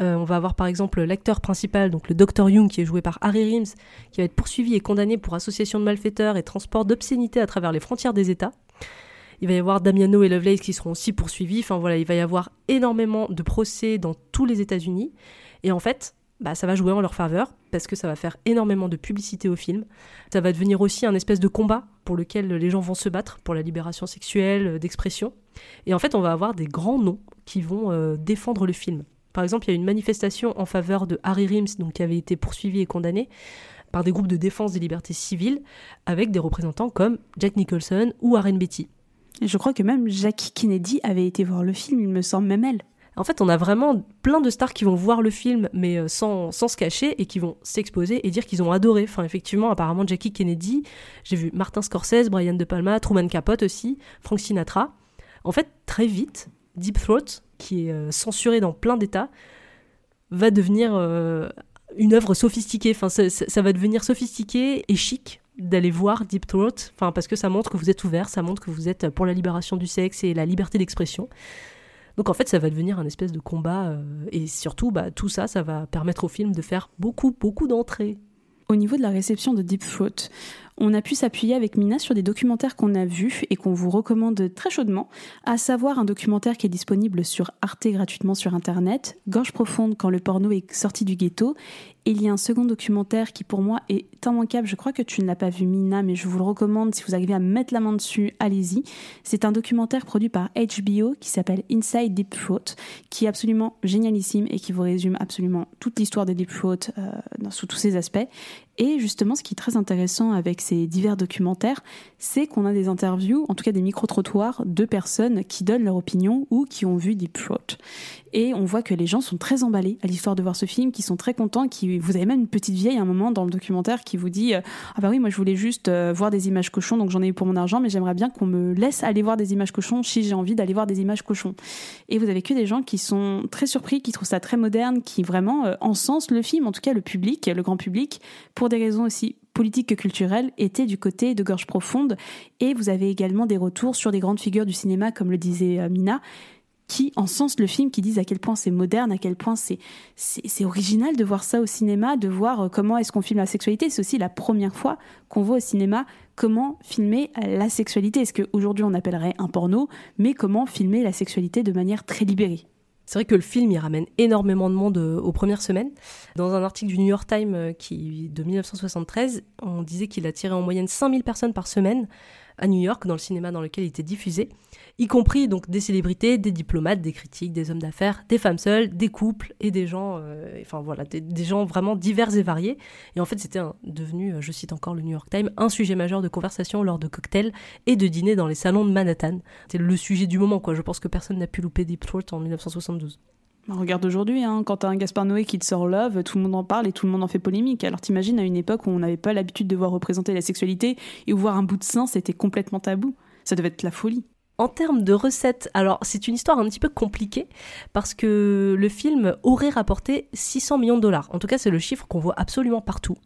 Euh, on va avoir par exemple l'acteur principal, donc le Dr Young, qui est joué par Harry Rims, qui va être poursuivi et condamné pour association de malfaiteurs et transport d'obscénité à travers les frontières des États. Il va y avoir Damiano et Lovelace qui seront aussi poursuivis. Enfin voilà, il va y avoir énormément de procès dans tous les États-Unis. Et en fait, bah, ça va jouer en leur faveur parce que ça va faire énormément de publicité au film. Ça va devenir aussi un espèce de combat pour lequel les gens vont se battre pour la libération sexuelle, euh, d'expression. Et en fait, on va avoir des grands noms qui vont euh, défendre le film. Par exemple, il y a une manifestation en faveur de Harry Rims, donc, qui avait été poursuivi et condamné par des groupes de défense des libertés civiles, avec des représentants comme Jack Nicholson ou Warren Beatty. Je crois que même Jackie Kennedy avait été voir le film, il me semble même elle. En fait, on a vraiment plein de stars qui vont voir le film, mais euh, sans, sans se cacher, et qui vont s'exposer et dire qu'ils ont adoré. Enfin, effectivement, apparemment, Jackie Kennedy, j'ai vu Martin Scorsese, Brian De Palma, Truman Capote aussi, Frank Sinatra. En fait, très vite, Deep Throat, qui est euh, censuré dans plein d'États, va devenir euh, une œuvre sophistiquée. Enfin, ça, va devenir sophistiqué et chic d'aller voir Deep Throat, enfin parce que ça montre que vous êtes ouvert, ça montre que vous êtes pour la libération du sexe et la liberté d'expression. Donc en fait, ça va devenir un espèce de combat euh, et surtout, bah, tout ça, ça va permettre au film de faire beaucoup, beaucoup d'entrées. Au niveau de la réception de Deep Throat, on a pu s'appuyer avec Mina sur des documentaires qu'on a vus et qu'on vous recommande très chaudement, à savoir un documentaire qui est disponible sur Arte gratuitement sur Internet, Gorge profonde quand le porno est sorti du ghetto, il y a un second documentaire qui pour moi est immanquable. Je crois que tu ne l'as pas vu Mina, mais je vous le recommande. Si vous arrivez à mettre la main dessus, allez-y. C'est un documentaire produit par HBO qui s'appelle Inside Deep Throat, qui est absolument génialissime et qui vous résume absolument toute l'histoire de Deep Throat euh, sous tous ses aspects. Et justement, ce qui est très intéressant avec ces divers documentaires, c'est qu'on a des interviews, en tout cas des micro-trottoirs, de personnes qui donnent leur opinion ou qui ont vu Deep Throat. Et on voit que les gens sont très emballés à l'histoire de voir ce film, qui sont très contents, qui vous avez même une petite vieille à un moment dans le documentaire qui vous dit euh, ah bah oui moi je voulais juste euh, voir des images cochons donc j'en ai eu pour mon argent mais j'aimerais bien qu'on me laisse aller voir des images cochons si j'ai envie d'aller voir des images cochons. Et vous avez que des gens qui sont très surpris, qui trouvent ça très moderne, qui vraiment euh, encensent le film, en tout cas le public, le grand public, pour des raisons aussi politiques que culturelles, étaient du côté de Gorge Profonde. Et vous avez également des retours sur des grandes figures du cinéma, comme le disait Mina, qui encensent le film, qui disent à quel point c'est moderne, à quel point c'est, c'est, original de voir ça au cinéma, de voir euh, comment est-ce qu'on filme la sexualité. C'est aussi la première fois qu'on voit au cinéma comment filmer la sexualité. Est-ce qu'aujourd'hui on appellerait un porno, mais comment filmer la sexualité de manière très libérée? C'est vrai que le film il ramène énormément de monde euh, aux premières semaines. Dans un article du New York Times euh, qui, de 1973, on disait qu'il attirait en moyenne 5000 personnes par semaine à New York, dans le cinéma dans lequel il était diffusé, y compris donc des célébrités, des diplomates, des critiques, des hommes d'affaires, des femmes seules, des couples et des gens, euh, enfin voilà, des, gens vraiment divers et variés. Et en fait, c'était devenu, euh, je cite encore le New York Times, un sujet majeur de conversation lors de cocktails et de dîners dans les salons de Manhattan. C'est le sujet du moment, quoi. Je pense que personne n'a pu louper Deep Throat en 1972. Bah, regarde aujourd'hui, hein, quand t'as un Gaspard Noé qui te sort Love, tout le monde en parle et tout le monde en fait polémique. Alors t'imagines à une époque où on n'avait pas l'habitude de voir représenter la sexualité et où voir un bout de sein c'était complètement tabou. Ça devait être la folie. En termes de recettes, alors c'est une histoire un petit peu compliquée parce que le film aurait rapporté 600 millions de dollars. En tout cas, c'est le chiffre qu'on voit absolument partout.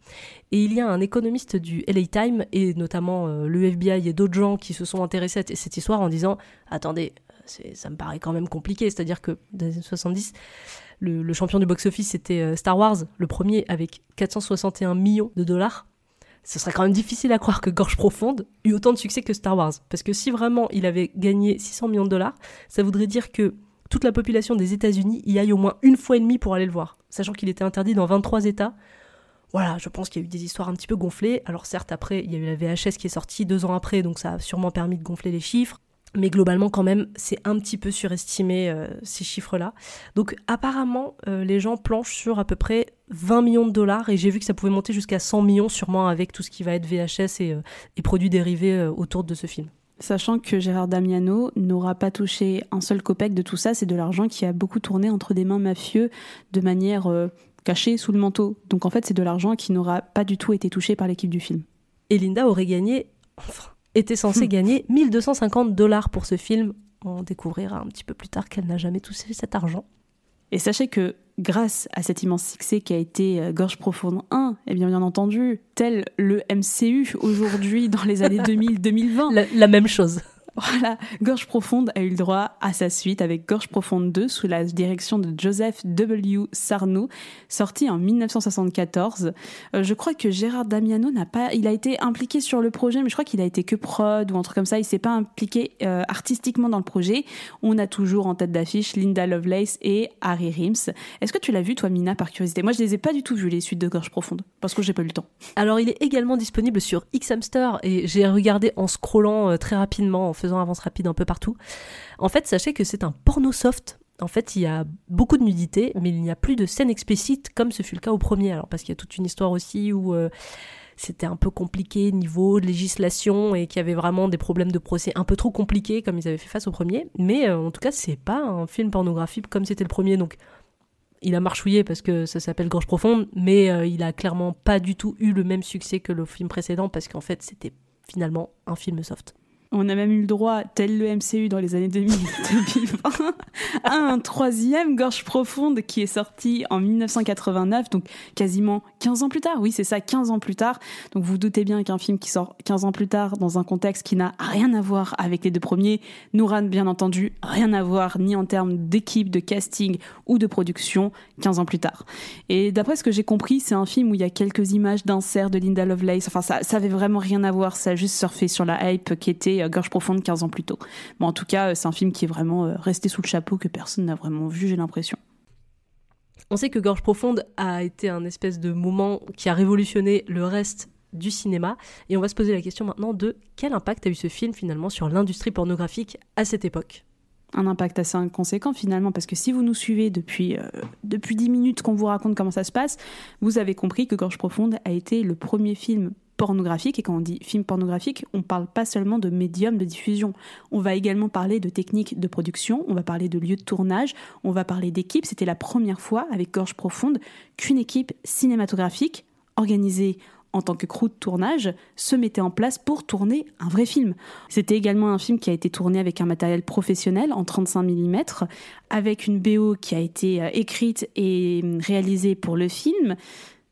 Et il y a un économiste du LA Times et notamment euh, le FBI et d'autres gens qui se sont intéressés à cette histoire en disant attendez, ça me paraît quand même compliqué. C'est-à-dire que dans les années 70, le, champion du box-office c'était euh, Star Wars, le premier avec 461 millions de dollars. Ce serait quand même difficile à croire que Gorge Profonde eut autant de succès que Star Wars. Parce que si vraiment il avait gagné 600 millions de dollars, ça voudrait dire que toute la population des États-Unis y aille au moins une fois et demie pour aller le voir. Sachant qu'il était interdit dans 23 États. Voilà, je pense qu'il y a eu des histoires un petit peu gonflées. Alors certes, après, il y a eu la VHS qui est sortie deux ans après, donc ça a sûrement permis de gonfler les chiffres. Mais globalement, quand même, c'est un petit peu surestimé euh, ces chiffres-là. Donc apparemment, euh, les gens planchent sur à peu près 20 millions de dollars et j'ai vu que ça pouvait monter jusqu'à 100 millions sûrement avec tout ce qui va être VHS et, euh, et produits dérivés autour de ce film. Sachant que Gérard Damiano n'aura pas touché un seul copec de tout ça, c'est de l'argent qui a beaucoup tourné entre des mains mafieux de manière cachée sous le manteau. Donc en fait, c'est de l'argent qui n'aura pas du tout été touché par l'équipe du film. Et Linda aurait gagné, enfin, était censée hmm. gagner 1250 dollars pour ce film. On découvrira un petit peu plus tard qu'elle n'a jamais touché cet argent. Et sachez que grâce à cet immense succès qui a été euh, Gorge Profonde 1, et bien bien entendu, tel le MCU aujourd'hui dans les années <laughs> 2000-2020. la même chose. Voilà, Gorge Profonde a eu le droit à sa suite avec Gorge Profonde 2 sous la direction de Joseph W. Sarno, sorti en 1974. Euh, je crois que Gérard Damiano n'a pas, il a été impliqué sur le projet, mais je crois qu'il a été que prod ou un truc comme ça. Il s'est pas impliqué euh, artistiquement dans le projet. On a toujours en tête d'affiche Linda Lovelace et Harry Rims. Est-ce que tu l'as vu toi, Mina, par curiosité? Moi, je les ai pas du tout vus les suites de Gorge Profonde parce que j'ai pas eu le temps. Alors, il est également disponible sur Xhamster et j'ai regardé en scrollant euh, très rapidement en faisant avance rapide un peu partout. En fait, sachez que c'est un porno soft. En fait, il y a beaucoup de nudité, mais il n'y a plus de scènes explicites comme ce fut le cas au premier. Alors, parce qu'il y a toute une histoire aussi où euh, c'était un peu compliqué niveau législation et qu'il y avait vraiment des problèmes de procès un peu trop compliqués comme ils avaient fait face au premier. Mais euh, en tout cas, c'est pas un film pornographique comme c'était le premier. Donc, il a marchouillé parce que ça s'appelle Gorge Profonde, mais euh, il a clairement pas du tout eu le même succès que le film précédent parce qu'en fait, c'était finalement un film soft. On a même eu le droit, tel le MCU dans les années 2000, 2020, <laughs> à un troisième Gorge Profonde qui est sorti en 1989, donc quasiment 15 ans plus tard. Oui, c'est ça, 15 ans plus tard. Donc vous, doutez bien qu'un film qui sort 15 ans plus tard dans un contexte qui n'a rien à voir avec les deux premiers, Nouran, bien entendu, rien à voir ni en termes d'équipe, de casting ou de production, 15 ans plus tard. Et d'après ce que j'ai compris, c'est un film où il y a quelques images d'insert de Linda Lovelace. Enfin, ça, ça avait vraiment rien à voir. Ça a juste surfé sur la hype qui était euh, Gorge profonde 15 ans plus tôt. Bon, en tout cas, euh, c'est un film qui est vraiment euh, resté sous le chapeau que personne n'a vraiment vu, j'ai l'impression. On sait que Gorge profonde a été un espèce de moment qui a révolutionné le reste du cinéma. Et on va se poser la question maintenant de quel impact a eu ce film finalement sur l'industrie pornographique à cette époque? Un impact assez inconséquent finalement, parce que si vous nous suivez depuis, depuis 10 minutes qu'on vous raconte comment ça se passe, vous avez compris que Gorge Profonde a été le premier film pornographique. Et quand on dit film pornographique, on ne parle pas seulement de médium de diffusion. On va également parler de techniques de production, on va parler de lieux de tournage, on va parler d'équipe. C'était la première fois, avec Gorge Profonde, qu'une équipe cinématographique organisée en tant que crew de tournage, se mettait en place pour tourner un vrai film. C'était également un film qui a été tourné avec un matériel professionnel en 35 mm, avec une BO qui a été euh, écrite et réalisée pour le film.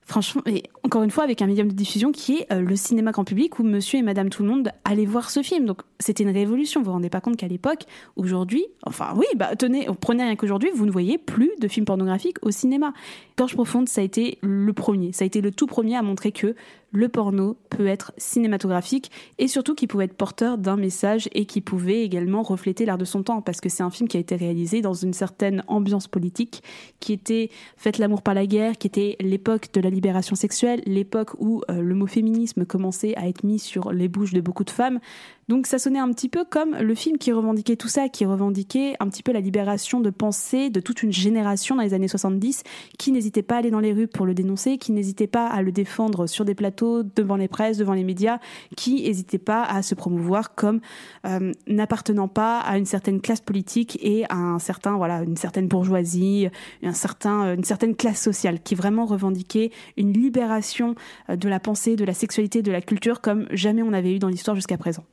Franchement, encore une fois, avec un médium de diffusion qui est euh, le cinéma grand public où monsieur et madame tout le monde allaient voir ce film. Donc, c'était une révolution. Vous vous rendez pas compte qu'à l'époque, aujourd'hui, enfin, oui, bah, tenez, prenez rien qu'aujourd'hui, vous ne voyez plus de films pornographiques au cinéma. Gorge Profonde, ça a été le premier. Ça a été le tout premier à montrer que le porno peut être cinématographique et surtout qu'il pouvait être porteur d'un message et qui pouvait également refléter l'air de son temps parce que c'est un film qui a été réalisé dans une certaine ambiance politique qui était Faites l'amour par la guerre, qui était l'époque de la libération sexuelle, l'époque où euh, le mot féminisme commençait à être mis sur les bouches de beaucoup de femmes. Donc ça sonnait un petit peu comme le film qui revendiquait tout ça, qui revendiquait un petit peu la libération de pensée de toute une génération dans les années 70 qui n'hésitait pas à aller dans les rues pour le dénoncer, qui n'hésitait pas à le défendre sur des plateaux, devant les presses, devant les médias, qui n'hésitait pas à se promouvoir comme euh, n'appartenant pas à une certaine classe politique et à un certain voilà une certaine bourgeoisie, un certain, une certaine classe sociale, qui vraiment revendiquait une libération euh, de la pensée, de la sexualité, de la culture comme jamais on avait eu dans l'histoire jusqu'à présent.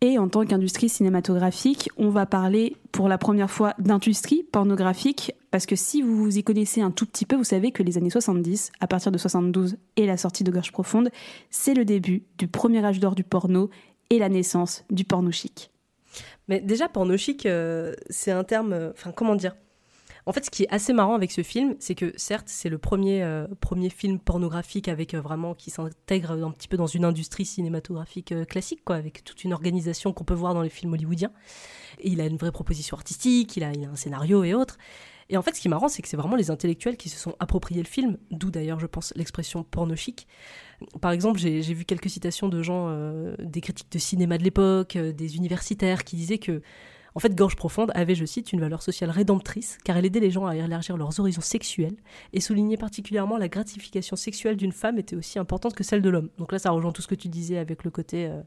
Et en tant qu'industrie cinématographique, on va parler pour la première fois d'industrie pornographique, parce que si vous vous y connaissez un tout petit peu, vous savez que les années 70, à partir de 72 et la sortie de Gorge Profonde, c'est le début du premier âge d'or du porno et la naissance du porno chic. Mais déjà, porno chic, euh, c'est un terme, euh, enfin comment dire? En fait, ce qui est assez marrant avec ce film, c'est que certes, c'est le premier, euh, premier film pornographique avec euh, vraiment qui s'intègre un petit peu dans une industrie cinématographique euh, classique, quoi, avec toute une organisation qu'on peut voir dans les films hollywoodiens. Il a une vraie proposition artistique, il a, il a un scénario et autres. Et en fait, ce qui est marrant, c'est que c'est vraiment les intellectuels qui se sont appropriés le film, d'où d'ailleurs, je pense, l'expression porno chic. Par exemple, j'ai vu quelques citations de gens, des critiques de cinéma de l'époque, des universitaires, qui disaient que en fait, Gorge Profonde avait, je cite, une valeur sociale rédemptrice, car elle aidait les gens à élargir leurs horizons sexuels, et soulignait particulièrement la gratification sexuelle d'une femme était aussi importante que celle de l'homme. Donc là, ça rejoint tout ce que tu disais avec le côté, euh,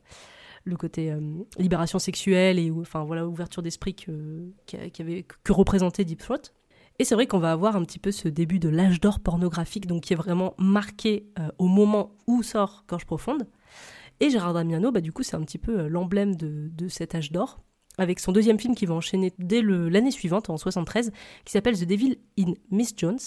le côté euh, libération sexuelle et enfin voilà ouverture d'esprit que, que représentait Deep Throat. Et c'est vrai qu'on va avoir un petit peu ce début de l'âge d'or pornographique, donc qui est vraiment marqué euh, au moment où sort Gorge Profonde. Et Gérard Damiano, bah, du coup, c'est un petit peu l'emblème de, de cet âge d'or. Avec son deuxième film qui va enchaîner dès l'année suivante, en 73, qui s'appelle The Devil in Miss Jones.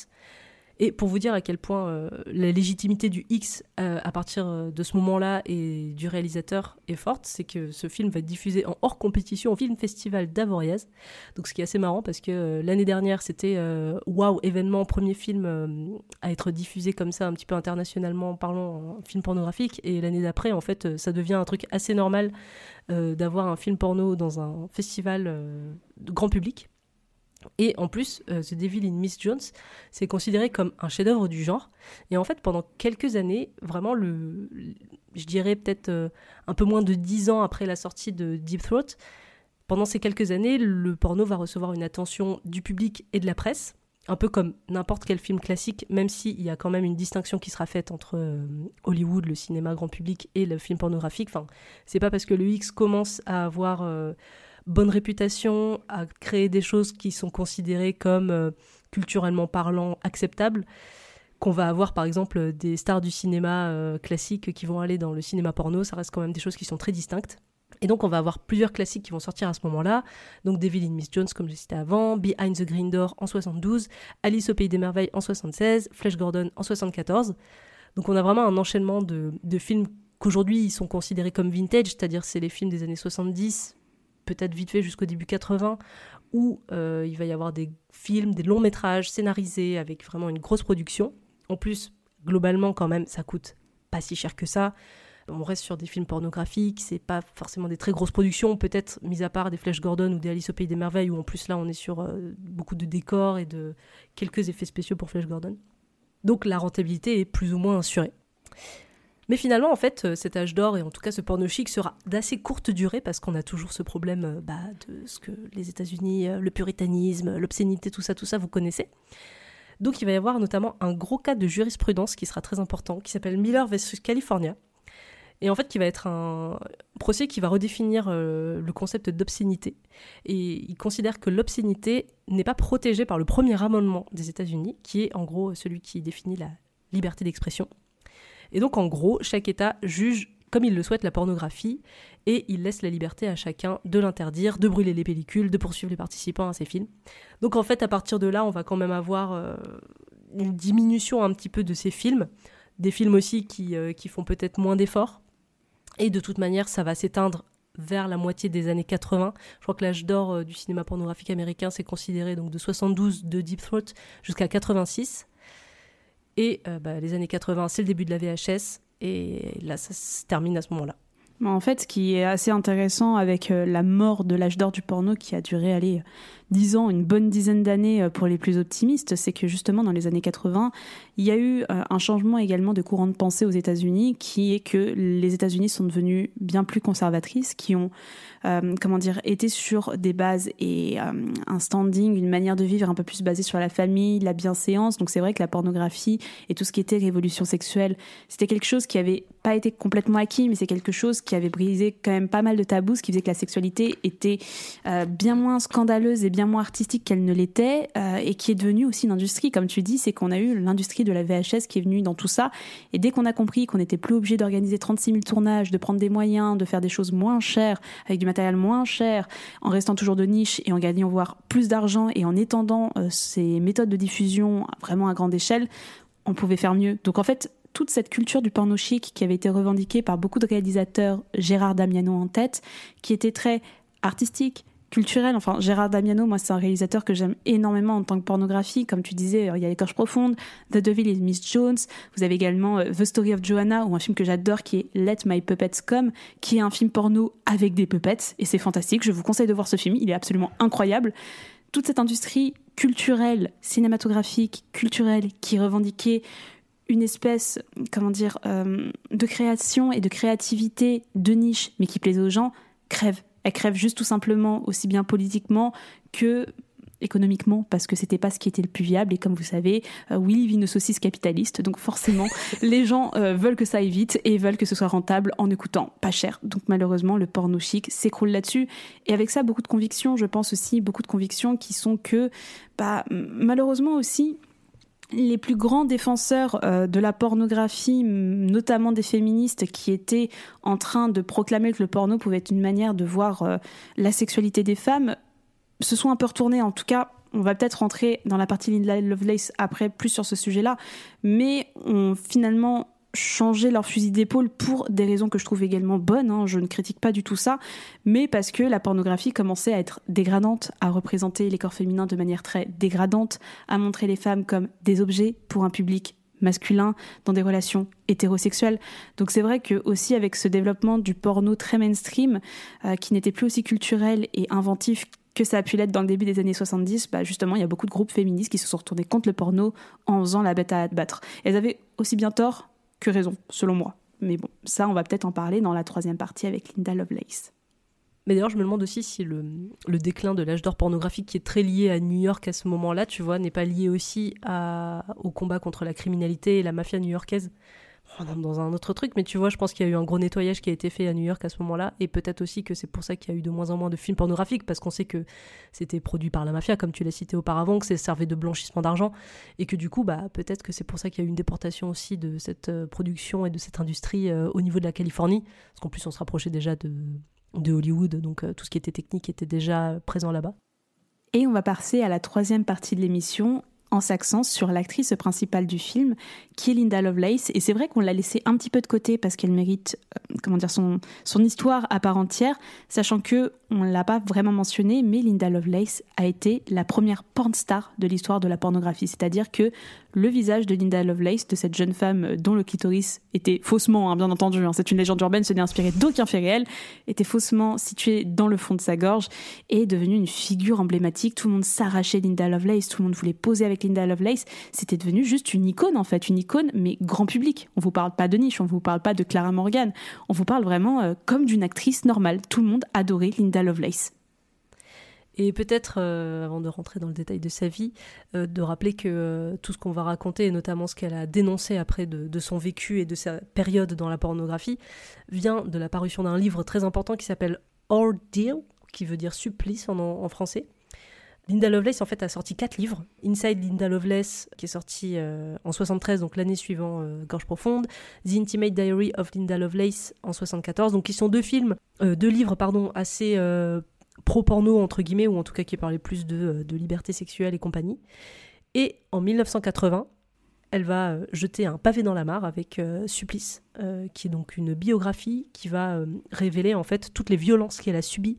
Et pour vous dire à quel point euh, la légitimité du X euh, à partir euh, de ce moment-là et du réalisateur est forte, c'est que ce film va être diffusé en hors compétition au Film Festival d'Avoriaz. Donc ce qui est assez marrant parce que l'année dernière c'était waouh événement premier film à être diffusé comme ça un petit peu internationalement parlant film pornographique et l'année d'après en fait ça devient un truc assez normal d'avoir un film porno dans un festival grand public. Et en plus, euh, The Devil in Miss Jones, c'est considéré comme un chef-d'œuvre du genre. Et en fait, pendant quelques années, vraiment, le, je dirais peut-être euh, un peu moins de dix ans après la sortie de Deep Throat, pendant ces quelques années, le porno va recevoir une attention du public et de la presse, un peu comme n'importe quel film classique, même s'il y a quand même une distinction qui sera faite entre euh, Hollywood, le cinéma grand public, et le film pornographique. Enfin, c'est pas parce que le X commence à avoir bonne réputation, à créer des choses qui sont considérées comme euh, culturellement parlant acceptables, qu'on va avoir par exemple des stars du cinéma euh, classique qui vont aller dans le cinéma porno, ça reste quand même des choses qui sont très distinctes. Et donc on va avoir plusieurs classiques qui vont sortir à ce moment-là. Donc Devil in Miss Jones comme j'ai cité avant, Behind the Green Door en 72, Alice au Pays des Merveilles en 76, Flash Gordon en 74. Donc on a vraiment un enchaînement de, de films qu'aujourd'hui ils sont considérés comme vintage, c'est-à-dire c'est les films des années 70, peut-être vite fait jusqu'au début 80, où euh, il va y avoir des films, des longs métrages scénarisés avec vraiment une grosse production. En plus, globalement, quand même, ça coûte pas si cher que ça. On reste sur des films pornographiques, c'est pas forcément des très grosses productions, peut-être mis à part des Flash Gordon ou des Alice au Pays des Merveilles, où en plus là on est sur euh, beaucoup de décors et de quelques effets spéciaux pour Flash Gordon. Donc la rentabilité est plus ou moins assurée. Mais finalement, en fait, euh, cet âge d'or, et en tout cas ce porno chic, sera d'assez courte durée parce qu'on a toujours ce problème euh, bah, de ce que les États-Unis, euh, le puritanisme, l'obscénité, tout ça, tout ça, vous connaissez. Donc il va y avoir notamment un gros cas de jurisprudence qui sera très important, qui s'appelle Miller vs California, et en fait qui va être un procès qui va redéfinir le concept d'obscénité. Et il considère que l'obscénité n'est pas protégée par le premier amendement des États-Unis, qui est en gros celui qui définit la liberté d'expression. Et donc en gros, chaque État juge comme il le souhaite la pornographie et il laisse la liberté à chacun de l'interdire, de brûler les pellicules, de poursuivre les participants à ces films. Donc en fait, à partir de là, on va quand même avoir euh, une diminution un petit peu de ces films, des films aussi qui, euh, qui font peut-être moins d'efforts. Et de toute manière, ça va s'éteindre vers la moitié des années 80. Je crois que l'âge d'or euh, du cinéma pornographique américain, c'est considéré donc de 72 de Deep Throat jusqu'à 86. Et euh, bah, les années 80, c'est le début de la VHS. Et là, ça se termine à ce moment-là. En fait, ce qui est assez intéressant avec euh, la mort de l'âge d'or du porno qui a duré aller dix ans, une bonne dizaine d'années euh, pour les plus optimistes, c'est que justement dans les années 80, il y a eu un changement également de courant de pensée aux États-Unis qui est que les États-Unis sont devenus bien plus conservatrices, qui ont euh, comment dire, était sur des bases et euh, un standing, une manière de vivre un peu plus basée sur la famille, la bienséance. Donc c'est vrai que la pornographie et tout ce qui était révolution sexuelle, c'était quelque chose qui avait pas été complètement acquis, mais c'est quelque chose qui avait brisé quand même pas mal de tabous, ce qui faisait que la sexualité était euh, bien moins scandaleuse et bien moins artistique qu'elle ne l'était, et qui est devenue aussi une industrie, comme tu dis, c'est qu'on a eu l'industrie de la VHS qui est venue dans tout ça, et dès qu'on a compris qu'on n'était plus obligé d'organiser 36 000 tournages, de prendre des moyens, de faire des choses moins chères, avec du matériel moins cher, en restant toujours de niche et en gagnant voire plus d'argent et en étendant euh, ces méthodes de diffusion vraiment à grande échelle, on pouvait faire mieux. Donc en fait, toute cette culture du porno chic qui avait été revendiquée par beaucoup de réalisateurs, Gérard Damiano en tête, qui était très artistique, culturel. Enfin, Gérard Damiano, moi, c'est un réalisateur que j'aime énormément en tant que pornographie. Comme tu disais, il y a Les Corches Profondes, The Devil is Miss Jones. Vous avez également euh, The Story of Joanna, ou un film que j'adore qui est Let My Puppets Come, qui est un film porno avec des puppets. Et c'est fantastique. Je vous conseille de voir ce film. Il est absolument incroyable. Toute cette industrie culturelle, cinématographique, culturelle, qui revendiquait une espèce, comment dire, euh, de création et de créativité de niche, mais qui plaisait aux gens, crève elle crève juste tout simplement aussi bien politiquement que économiquement parce que c'était pas ce qui était le plus viable. Et comme vous savez euh, Willy vit une saucisse capitaliste. Donc forcément <laughs> les gens euh, veulent que ça aille vite et veulent que ce soit rentable en écoutant pas cher. Donc malheureusement le porno chic s'écroule là-dessus. Et avec ça beaucoup de convictions je pense aussi beaucoup de convictions qui sont que bah malheureusement aussi les plus grands défenseurs euh, de la pornographie, notamment des féministes qui étaient en train de proclamer que le porno pouvait être une manière de voir euh, la sexualité des femmes, se sont un peu retournés. En tout cas, on va peut-être rentrer dans la partie Linda Lovelace après plus sur ce sujet-là, mais finalement changé leur fusil d'épaule pour des raisons que je trouve également bonnes, hein, je ne critique pas du tout ça, mais parce que la pornographie commençait à être dégradante, à représenter les corps féminins de manière très dégradante, à montrer les femmes comme des objets pour un public masculin dans des relations hétérosexuelles. Donc c'est vrai que aussi avec ce développement du porno très mainstream, euh, qui n'était plus aussi culturel et inventif que ça a pu l'être dans le début des années 70, bah justement, il y a beaucoup de groupes féministes qui se sont retournés contre le porno en faisant la bête à abattre. Elles avaient aussi bien tort raison, selon moi. Mais bon, ça, on va peut-être en parler dans la troisième partie avec Linda Lovelace. Mais d'ailleurs, je me demande aussi si le, déclin de l'âge d'or pornographique qui est très lié à New York à ce moment-là, tu vois, n'est pas lié aussi au combat contre la criminalité et la mafia new-yorkaise dans un autre truc, mais tu vois, je pense qu'il y a eu un gros nettoyage qui a été fait à New York à ce moment-là, et peut-être aussi que c'est pour ça qu'il y a eu de moins en moins de films pornographiques, parce qu'on sait que c'était produit par la mafia, comme tu l'as cité auparavant, que ça servait de blanchissement d'argent, et que du coup, bah, peut-être que c'est pour ça qu'il y a eu une déportation aussi de cette euh, production et de cette industrie euh, au niveau de la Californie, parce qu'en plus on se rapprochait déjà de, de Hollywood, donc euh, tout ce qui était technique était déjà présent là-bas. Et on va passer à la troisième partie de l'émission en sur l'actrice principale du film, qui est Linda Lovelace. Et c'est vrai qu'on l'a laissée un petit peu de côté parce qu'elle mérite, euh, comment dire, son, son histoire à part entière, sachant que on l'a pas vraiment mentionné, mais Linda Lovelace a été la première porn star de l'histoire de la pornographie. C'est-à-dire que le visage de Linda Lovelace, de cette jeune femme dont le clitoris était faussement, hein, bien entendu, hein, c'est une légende urbaine, ce n'est inspiré d'aucun fait réel, était faussement situé dans le fond de sa gorge et est devenue une figure emblématique. Tout le monde s'arrachait Linda Lovelace, tout le monde voulait poser avec Linda Lovelace. C'était devenu juste une icône en fait, une icône mais grand public. On vous parle pas de niche, on vous parle pas de Clara Morgan, on vous parle vraiment euh, comme d'une actrice normale. Tout le monde adorait Linda Lovelace. Et peut-être, euh, avant de rentrer dans le détail de sa vie, euh, de rappeler que euh, tout ce qu'on va raconter, et notamment ce qu'elle a dénoncé après de, son vécu et de sa période dans la pornographie, vient de la parution d'un livre très important qui s'appelle Ordeal, qui veut dire supplice en, français. Linda Lovelace, en fait, a sorti quatre livres. Inside Linda Lovelace, qui est sorti en 73, donc l'année suivant Gorge Profonde. The Intimate Diary of Linda Lovelace en 74. Donc, qui sont deux films, deux livres, pardon, assez pro-porno, entre guillemets, ou en tout cas qui parlait plus de, euh, de liberté sexuelle et compagnie. Et en 1980, elle va euh, jeter un pavé dans la mare avec euh, Supplice, qui est donc une biographie qui va révéler en fait toutes les violences qu'elle a subies,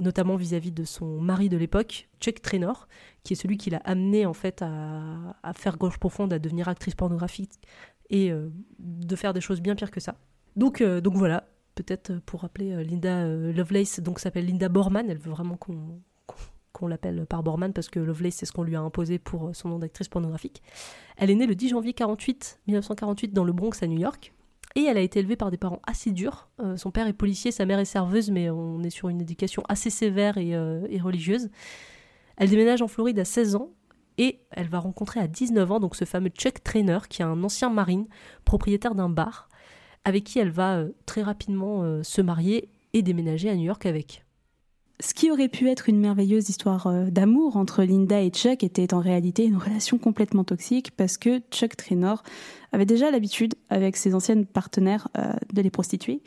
notamment vis-à-vis de son mari de l'époque, Chuck Traynor, qui est celui qui l'a amené en fait à, faire gauche profonde, à devenir actrice pornographique et de faire des choses bien pires que ça. Donc, donc voilà, peut-être euh, pour rappeler euh, Linda euh, Lovelace, donc s'appelle Linda Borman, elle veut vraiment qu'on l'appelle par Borman parce que Lovelace c'est ce qu'on lui a imposé pour son nom d'actrice pornographique. Elle est née le 10 janvier 48, 1948 dans le Bronx à New York et elle a été élevée par des parents assez durs. son père est policier, sa mère est serveuse mais on est sur une éducation assez sévère et, et, religieuse. Elle déménage en Floride à 16 ans et elle va rencontrer à 19 ans donc ce fameux Chuck Trainer qui est un ancien marine propriétaire d'un bar avec qui elle va euh, très rapidement euh, se marier et déménager à New York avec. Ce qui aurait pu être une merveilleuse histoire euh, d'amour entre Linda et Chuck était en réalité une relation complètement toxique parce que Chuck Traynor avait déjà l'habitude avec ses anciennes partenaires de les prostituer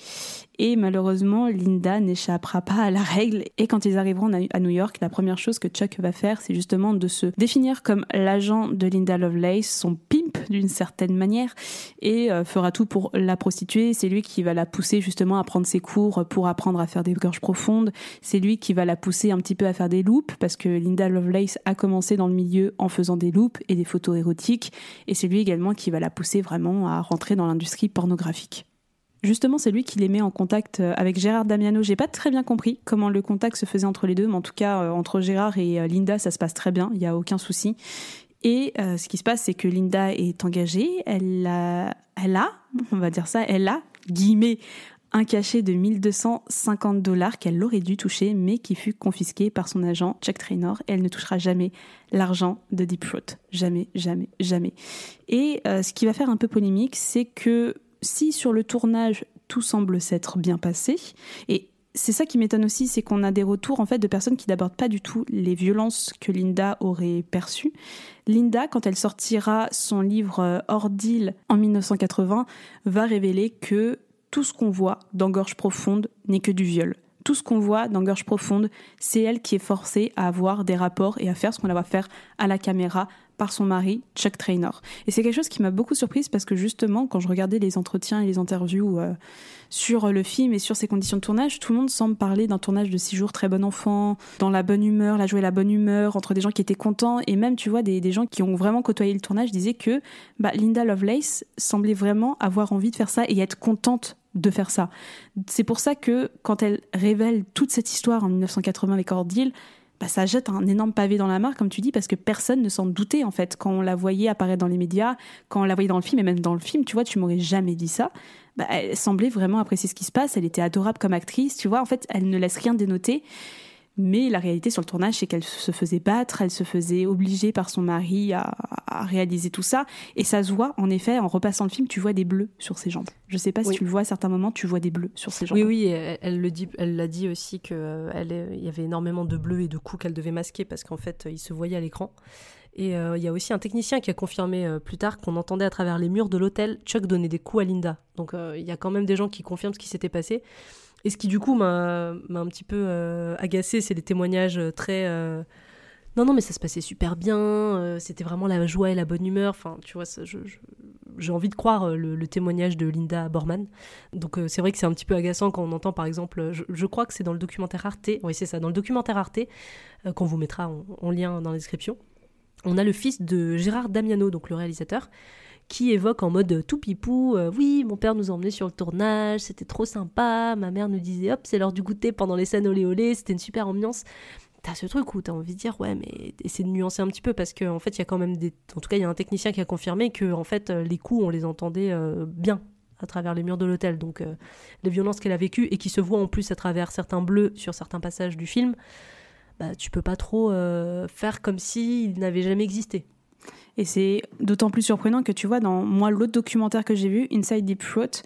et malheureusement, Linda n'échappera pas à la règle. Et quand ils arriveront à New York, la première chose que Chuck va faire, c'est justement de se définir comme l'agent de Linda Lovelace, son pimp d'une certaine manière, et euh, fera tout pour la prostituer. C'est lui qui va la pousser justement à prendre ses cours pour apprendre à faire des gorges profondes. C'est lui qui va la pousser un petit peu à faire des loops, parce que Linda Lovelace a commencé dans le milieu en faisant des loops et des photos érotiques. Et c'est lui également qui va la pousser vraiment à rentrer dans l'industrie pornographique. Justement, c'est lui qui les met en contact euh, avec Gérard Damiano. J'ai pas très bien compris comment le contact se faisait entre les deux, mais en tout cas, euh, entre Gérard et euh, Linda, ça se passe très bien, il n'y a aucun souci. Et ce qui se passe, c'est que Linda est engagée, elle elle a, on va dire ça, elle a, guillemets, un cachet de 1250 dollars qu'elle aurait dû toucher, mais qui fut confisqué par son agent Jack Traynor. Et elle ne touchera jamais l'argent de Deep Throat. Jamais, jamais, jamais. Et ce qui va faire un peu polémique, c'est que si sur le tournage tout semble s'être bien passé, et c'est ça qui m'étonne aussi, c'est qu'on a des retours en fait de personnes qui n'abordent pas du tout les violences que Linda aurait perçues. Linda, quand elle sortira son livre euh, Hors deal en 1980, va révéler que tout ce qu'on voit dans Gorge profonde n'est que du viol. Tout ce qu'on voit dans Gorge profonde, c'est elle qui est forcée à avoir des rapports et à faire ce qu'on la va faire à la caméra par son mari, Chuck Traynor. Et c'est quelque chose qui m'a beaucoup surprise parce que justement, quand je regardais les entretiens et les interviews euh, sur le film et sur ses conditions de tournage, tout le monde semble parler d'un tournage de six jours très bon enfant, dans la bonne humeur, la joie et la bonne humeur, entre des gens qui étaient contents et même, tu vois, des, gens qui ont vraiment côtoyé le tournage disaient que bah, Linda Lovelace semblait vraiment avoir envie de faire ça et être contente de faire ça. C'est pour ça que quand elle révèle toute cette histoire en 1980 avec Ordeal, bah, ça jette un énorme pavé dans la mare, comme tu dis, parce que personne ne s'en doutait, en fait. Quand on la voyait apparaître dans les médias, quand on la voyait dans le film, et même dans le film, tu vois, tu m'aurais jamais dit ça. Bah, elle semblait vraiment apprécier ce qui se passe, elle était adorable comme actrice, tu vois, en fait, elle ne laisse rien dénoter. Mais la réalité sur le tournage, c'est qu'elle se faisait battre, elle se faisait obliger par son mari à, réaliser tout ça. Et ça se voit, en effet, en repassant le film, tu vois des bleus sur ses jambes. Je sais pas si tu le vois à certains moments, tu vois des bleus sur ses jambes. Oui, oui, elle, le dit, elle l'a dit aussi qu'il y avait énormément de bleus et de coups qu'elle devait masquer parce qu'en fait, il se voyait à l'écran. Et euh, il y a aussi un technicien qui a confirmé euh, plus tard qu'on entendait à travers les murs de l'hôtel Chuck donner des coups à Linda. Donc euh, il y a quand même des gens qui confirment ce qui s'était passé. Et ce qui du coup m'a un petit peu euh, agacé, c'est les témoignages très... Euh, non, non, mais ça se passait super bien, euh, c'était vraiment la joie et la bonne humeur. Enfin, tu vois, j'ai envie de croire le, témoignage de Linda Borman. Donc c'est vrai que c'est un petit peu agaçant quand on entend par exemple, je, crois que c'est dans le documentaire Arte, oui c'est ça, dans le documentaire Arte, qu'on vous mettra en, lien dans la description, on a le fils de Gérard Damiano, donc le réalisateur, qui évoque en mode tout pipou euh, Oui, mon père nous a emmenés sur le tournage, c'était trop sympa. Ma mère nous disait Hop, c'est l'heure du goûter pendant les scènes olé olé, c'était une super ambiance. T'as ce truc où t'as envie de dire Ouais, mais essaie de nuancer un petit peu parce qu'en en fait, il y a quand même des. En tout cas, il y a un technicien qui a confirmé que en fait, euh, les coups, on les entendait euh, bien à travers les murs de l'hôtel. Donc, les violences qu'elle a vécues et qui se voient en plus à travers certains bleus sur certains passages du film, bah, tu peux pas trop faire comme s'ils n'avaient jamais existé. Et c'est d'autant plus surprenant que tu vois, dans moi, l'autre documentaire que j'ai vu, Inside Deep Throat,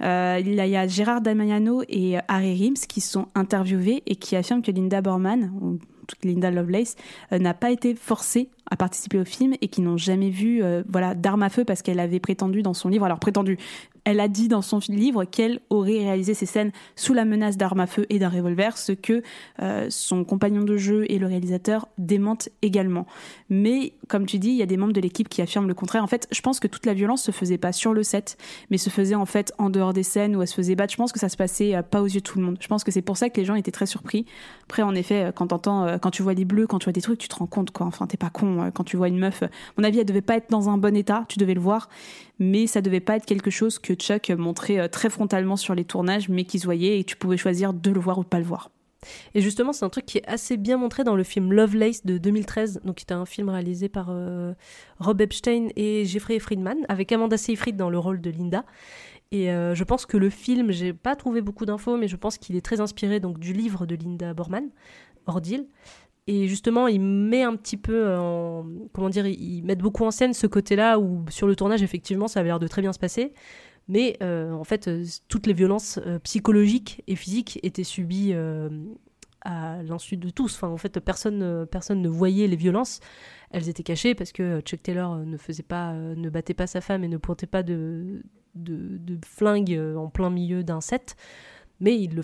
euh, il, y a, Gérard Damiano et Harry Rims qui sont interviewés et qui affirment que Linda Borman, ou Linda Lovelace, euh, n'a pas été forcée à participer au film et qui n'ont jamais vu euh, voilà d'armes à feu parce qu'elle avait prétendu dans son livre alors prétendu elle a dit dans son livre qu'elle aurait réalisé ces scènes sous la menace d'armes à feu et d'un revolver, ce que euh, son compagnon de jeu et le réalisateur démentent également. Mais comme tu dis, il y a des membres de l'équipe qui affirment le contraire. En fait, je pense que toute la violence se faisait pas sur le set, mais se faisait en fait en dehors des scènes où elle se faisait battre. Je pense que ça se passait euh, pas aux yeux de tout le monde. Je pense que c'est pour ça que les gens étaient très surpris. Après, en effet, euh, quand t'entends, quand tu vois des bleus, quand tu vois des trucs, tu te rends compte quoi. Enfin, t'es pas con quand tu vois une meuf. mon avis, elle devait pas être dans un bon état. Tu devais le voir mais ça devait pas être quelque chose que Chuck montrait euh, très frontalement sur les tournages, mais qu'ils voyaient et tu pouvais choisir de le voir ou pas le voir. Et justement, c'est un truc qui est assez bien montré dans le film Lovelace de 2013, donc qui était un film réalisé par euh, Rob Epstein et Jeffrey Friedman, avec Amanda Seyfried dans le rôle de Linda. Et euh, je pense que le film, j'ai pas trouvé beaucoup d'infos, mais je pense qu'il est très inspiré donc du livre de Linda Borman, Ordeal. Et justement, il met un petit peu en. Comment dire Ils mettent beaucoup en scène ce côté-là où, sur le tournage, effectivement, ça avait l'air de très bien se passer. Mais euh, en fait, euh, toutes les violences euh, psychologiques et physiques étaient subies à l'insu de tous. Enfin, en fait, personne, personne ne voyait les violences. Elles étaient cachées parce que Chuck Taylor ne faisait pas, ne battait pas sa femme et ne pointait pas de, de, de flingue en plein milieu d'un set mais ils le,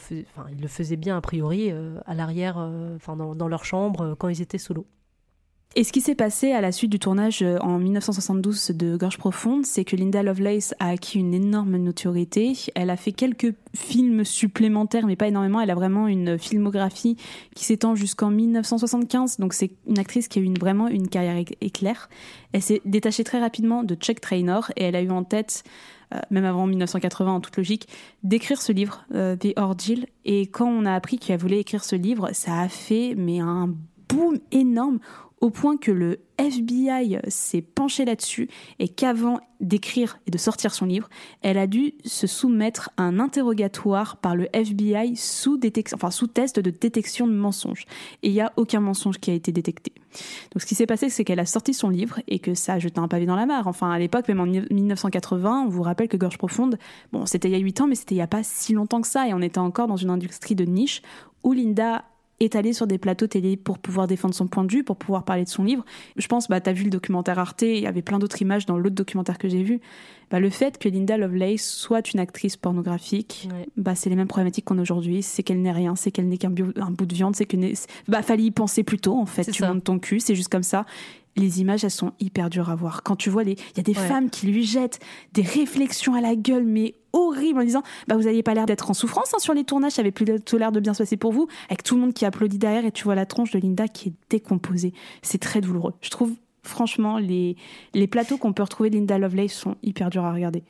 faisaient, bien a priori euh, à l'arrière, euh, enfin, dans, leur chambre euh, quand ils étaient solo. Et ce qui s'est passé à la suite du tournage en 1972 de Gorge Profonde, c'est que Linda Lovelace a acquis une énorme notoriété. Elle a fait quelques films supplémentaires, mais pas énormément. Elle a vraiment une filmographie qui s'étend jusqu'en 1975. Donc c'est une actrice qui a eu vraiment une carrière éclair. Elle s'est détachée très rapidement de Chuck Traynor et elle a eu en tête euh, même avant 1980 en toute logique, d'écrire ce livre, euh, The. Et quand on a appris qu'elle voulait écrire ce livre, ça a fait mais un boom énorme au point que le FBI s'est penché là-dessus et qu'avant d'écrire et de sortir son livre, elle a dû se soumettre à un interrogatoire par le FBI sous, test de détection de mensonges. Et il n'y a aucun mensonge qui a été détecté. Donc ce qui s'est passé, c'est qu'elle a sorti son livre et que ça a jeté un pavé dans la mare. Enfin, à l'époque, même en 1980, on vous rappelle que Gorge Profonde, bon, c'était il y a 8 ans, mais c'était il n'y a pas si longtemps que ça et on était encore dans une industrie de niche où Linda est allée sur des plateaux télé pour pouvoir défendre son point de vue, pour pouvoir parler de son livre. Je pense, bah, tu as vu le documentaire Arte, il y avait plein d'autres images dans l'autre documentaire que j'ai vu. Bah, le fait que Linda Lovelace soit une actrice pornographique, bah, c'est les mêmes problématiques qu'on a aujourd'hui. C'est qu'elle n'est rien, c'est qu'elle n'est qu'un bout de viande, c'est que. Bah, fallait y penser plus tôt, en fait. Tu montes ton cul, c'est juste comme ça les images, elles sont hyper dures à voir. Quand tu vois, il y a des femmes qui lui jettent des réflexions à la gueule, mais horribles, en disant bah, Vous n'aviez pas l'air d'être en souffrance hein, sur les tournages, ça avait plus l'air de bien se passer pour vous, avec tout le monde qui applaudit derrière, et tu vois la tronche de Linda qui est décomposée. C'est très douloureux. Je trouve, franchement, les, les plateaux qu'on peut retrouver de Linda Lovelace sont hyper durs à regarder.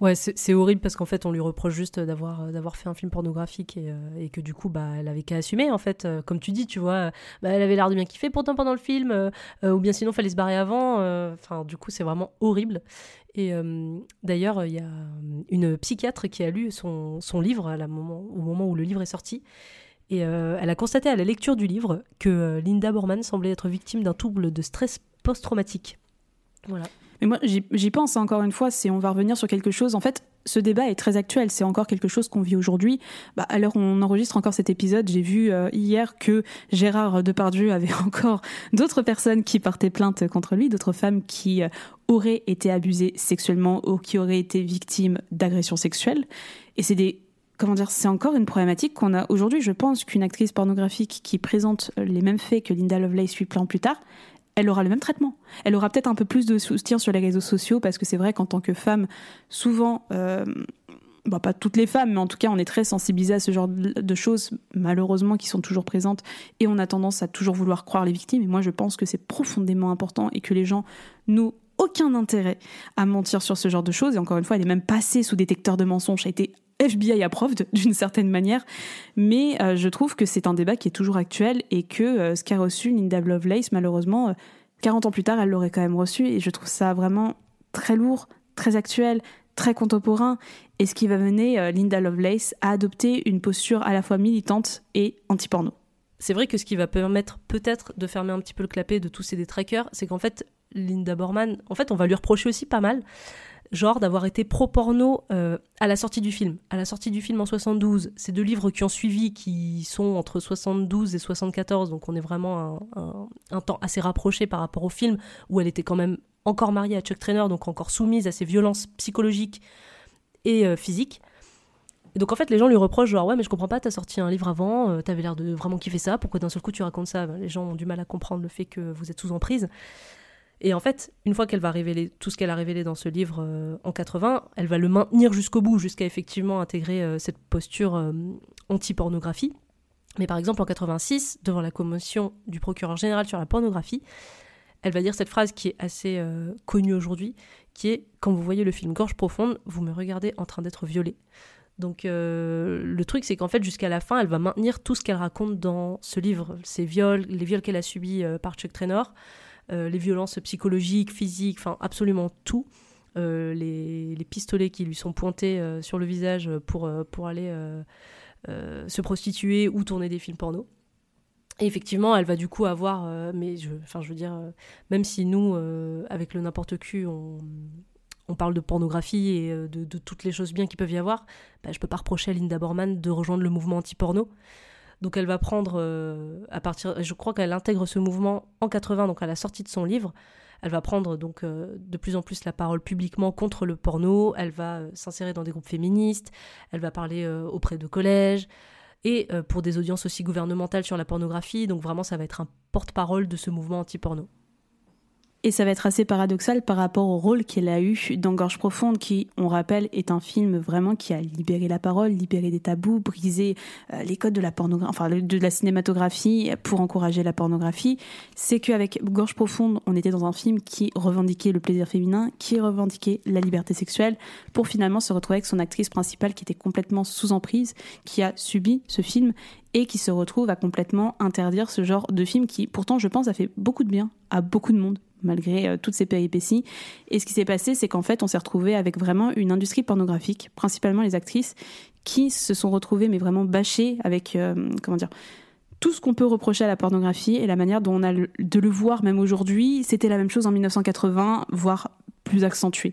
Ouais, c'est horrible parce qu'en fait, on lui reproche juste d'avoir euh, d'avoir fait un film pornographique et, euh, que du coup, bah, elle avait qu'à assumer en fait. Euh, comme tu dis, tu vois, bah, elle avait l'air de bien kiffer pourtant pendant le film, ou bien sinon, fallait se barrer avant. Enfin, du coup, c'est vraiment horrible. Et d'ailleurs, il y a une psychiatre qui a lu son, son livre au moment où le livre est sorti. Et elle a constaté à la lecture du livre que Linda Borman semblait être victime d'un trouble de stress post-traumatique. Voilà. Mais moi, j'y pense encore une fois, c'est on va revenir sur quelque chose. En fait, ce débat est très actuel. C'est encore quelque chose qu'on vit aujourd'hui. Bah, alors, on enregistre encore cet épisode, j'ai vu euh, hier que Gérard Depardieu avait <laughs> encore d'autres personnes qui portaient plainte contre lui, d'autres femmes qui euh, auraient été abusées sexuellement ou qui auraient été victimes d'agressions sexuelles. Et c'est des comment dire, c'est encore une problématique qu'on a aujourd'hui. Je pense qu'une actrice pornographique qui présente les mêmes faits que Linda Lovelace huit plans plus tard, elle aura le même traitement. Elle aura peut-être un peu plus de soutien sur les réseaux sociaux parce que c'est vrai qu'en tant que femme, souvent, euh, pas toutes les femmes, mais en tout cas, on est très sensibilisé à ce genre de choses, malheureusement, qui sont toujours présentes et on a tendance à toujours vouloir croire les victimes. Et moi, je pense que c'est profondément important et que les gens n'ont aucun intérêt à mentir sur ce genre de choses. Et encore une fois, elle est même passée sous détecteur de mensonges. A FBI approved <laughs> d'une certaine manière, mais euh, je trouve que c'est un débat qui est toujours actuel et que euh, ce qu'a reçu Linda Lovelace, malheureusement, 40 euh, ans plus tard, elle l'aurait quand même reçu et je trouve ça vraiment très lourd, très actuel, très contemporain et ce qui va mener Linda Lovelace à adopter une posture à la fois militante et anti-porno. C'est vrai que ce qui va permettre peut-être de fermer un petit peu le clapet de tous ces détraqueurs, c'est qu'en fait, Linda Borman, en fait, on va lui reprocher aussi pas mal genre d'avoir été pro-porno euh, à la sortie du film. À la sortie du film en 72, ces deux livres qui ont suivi, qui sont entre 72 et 74, donc on est vraiment un, temps assez rapproché par rapport au film, où elle était quand même encore mariée à Chuck Trainer, donc encore soumise à ces violences psychologiques et euh, physiques. Et donc en fait, les gens lui reprochent genre ouais mais je comprends pas, t'as sorti un livre avant, euh, t'avais l'air de vraiment kiffer ça, pourquoi d'un seul coup tu racontes ça? Les gens ont du mal à comprendre le fait que vous êtes sous emprise. Et en fait, une fois qu'elle va révéler tout ce qu'elle a révélé dans ce livre euh, en 80, elle va le maintenir jusqu'au bout, jusqu'à effectivement intégrer euh, cette posture euh, anti-pornographie. Mais par exemple, en 86, devant la commotion du procureur général sur la pornographie, elle va dire cette phrase qui est assez connue aujourd'hui, qui est Quand vous voyez le film Gorge profonde, vous me regardez en train d'être violée. Donc le truc, c'est qu'en fait, jusqu'à la fin, elle va maintenir tout ce qu'elle raconte dans ce livre, ces viols, les viols qu'elle a subis par Chuck Traynor, les violences psychologiques, physiques, enfin absolument tout. Euh, les, pistolets qui lui sont pointés euh, sur le visage pour, pour aller se prostituer ou tourner des films porno. Et effectivement, elle va du coup avoir, mais je, enfin, je veux dire, même si nous, avec le n'importe qui, on, on, parle de pornographie et de, toutes les choses bien qu'il peuvent y avoir, bah, je peux pas reprocher à Linda Borman de rejoindre le mouvement anti-porno. Donc elle va prendre, euh, à partir, je crois qu'elle intègre ce mouvement en 80, donc à la sortie de son livre. Elle va prendre donc euh, de plus en plus la parole publiquement contre le porno. Elle va euh, s'insérer dans des groupes féministes. Elle va parler auprès de collèges et pour des audiences aussi gouvernementales sur la pornographie. Donc vraiment, ça va être un porte-parole de ce mouvement anti-porno. Et ça va être assez paradoxal par rapport au rôle qu'elle a eu dans Gorge Profonde, qui, on rappelle, est un film vraiment qui a libéré la parole, libéré des tabous, brisé euh, les codes de la enfin de la cinématographie pour encourager la pornographie. C'est qu'avec Gorge Profonde, on était dans un film qui revendiquait le plaisir féminin, qui revendiquait la liberté sexuelle, pour finalement se retrouver avec son actrice principale qui était complètement sous emprise, qui a subi ce film et qui se retrouve à complètement interdire ce genre de film qui, pourtant, je pense, a fait beaucoup de bien à beaucoup de monde malgré euh, toutes ces péripéties. Et ce qui s'est passé, c'est qu'en fait, on s'est retrouvé avec vraiment une industrie pornographique, principalement les actrices, qui se sont retrouvées, mais vraiment bâchées avec, euh, comment dire, tout ce qu'on peut reprocher à la pornographie et la manière dont on a de le voir même aujourd'hui, c'était la même chose en 1980, voire plus accentué.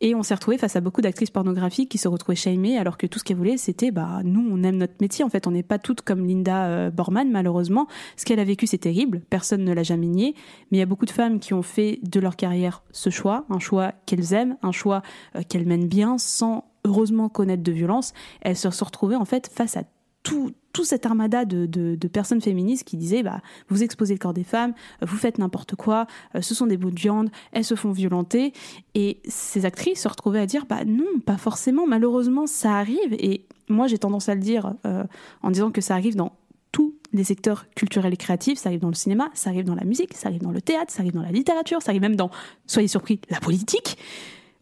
Et on s'est retrouvé face à beaucoup d'actrices pornographiques qui se retrouvaient shamées alors que tout ce qu'elles voulaient c'était bah nous on aime notre métier en fait. On n'est pas toutes comme Linda euh, Borman malheureusement. Ce qu'elle a vécu c'est terrible. Personne ne l'a jamais nié. Mais il y a beaucoup de femmes qui ont fait de leur carrière ce choix un choix qu'elles aiment un choix euh, qu'elles mènent bien sans heureusement connaître de violence. Elles se sont retrouvées en fait face à tout, tout cette armada de, de, personnes féministes qui disaient bah, vous exposez le corps des femmes, vous faites n'importe quoi, euh, ce sont des bouts de viande, elles se font violenter. Et ces actrices se retrouvaient à dire bah non, pas forcément, malheureusement ça arrive. Et moi j'ai tendance à le dire euh, en disant que ça arrive dans tous les secteurs culturels et créatifs, ça arrive dans le cinéma, ça arrive dans la musique, ça arrive dans le théâtre, ça arrive dans la littérature, ça arrive même dans, soyez surpris, la politique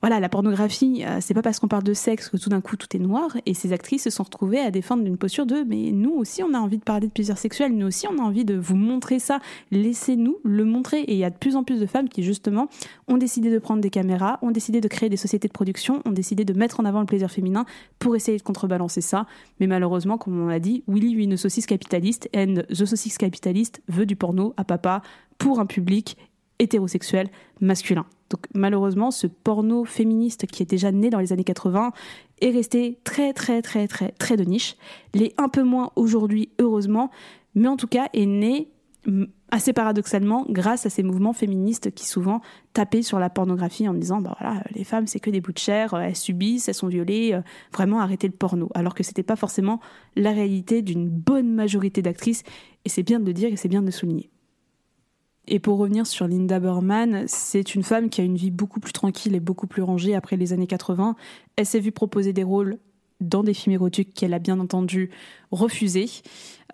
voilà, la pornographie, euh, c'est pas parce qu'on parle de sexe que tout d'un coup tout est noir. Et ces actrices se sont retrouvées à défendre une posture de mais nous aussi on a envie de parler de plaisir sexuel, nous aussi on a envie de vous montrer ça, laissez-nous le montrer. Et il y a de plus en plus de femmes qui justement ont décidé de prendre des caméras, ont décidé de créer des sociétés de production, ont décidé de mettre en avant le plaisir féminin pour essayer de contrebalancer ça. Mais malheureusement, comme on l'a dit, Willy une saucisse capitaliste, and the saucisse capitaliste veut du porno à papa pour un public hétérosexuel masculin. Donc malheureusement, ce porno féministe qui est déjà né dans les années 80 est resté très très très très très de niche. L'est un peu moins aujourd'hui, heureusement, mais en tout cas est né assez paradoxalement grâce à ces mouvements féministes qui souvent tapaient sur la pornographie en disant bah voilà les femmes c'est que des bouts de chair elles subissent elles sont violées euh, vraiment arrêter le porno. Alors que c'était pas forcément la réalité d'une bonne majorité d'actrices. Et c'est bien de le dire et c'est bien de le souligner et pour revenir sur Linda Berman, c'est une femme qui a une vie beaucoup plus tranquille et beaucoup plus rangée après les années 80. Elle s'est vue proposer des rôles dans des films érotiques qu'elle a bien entendu refusés.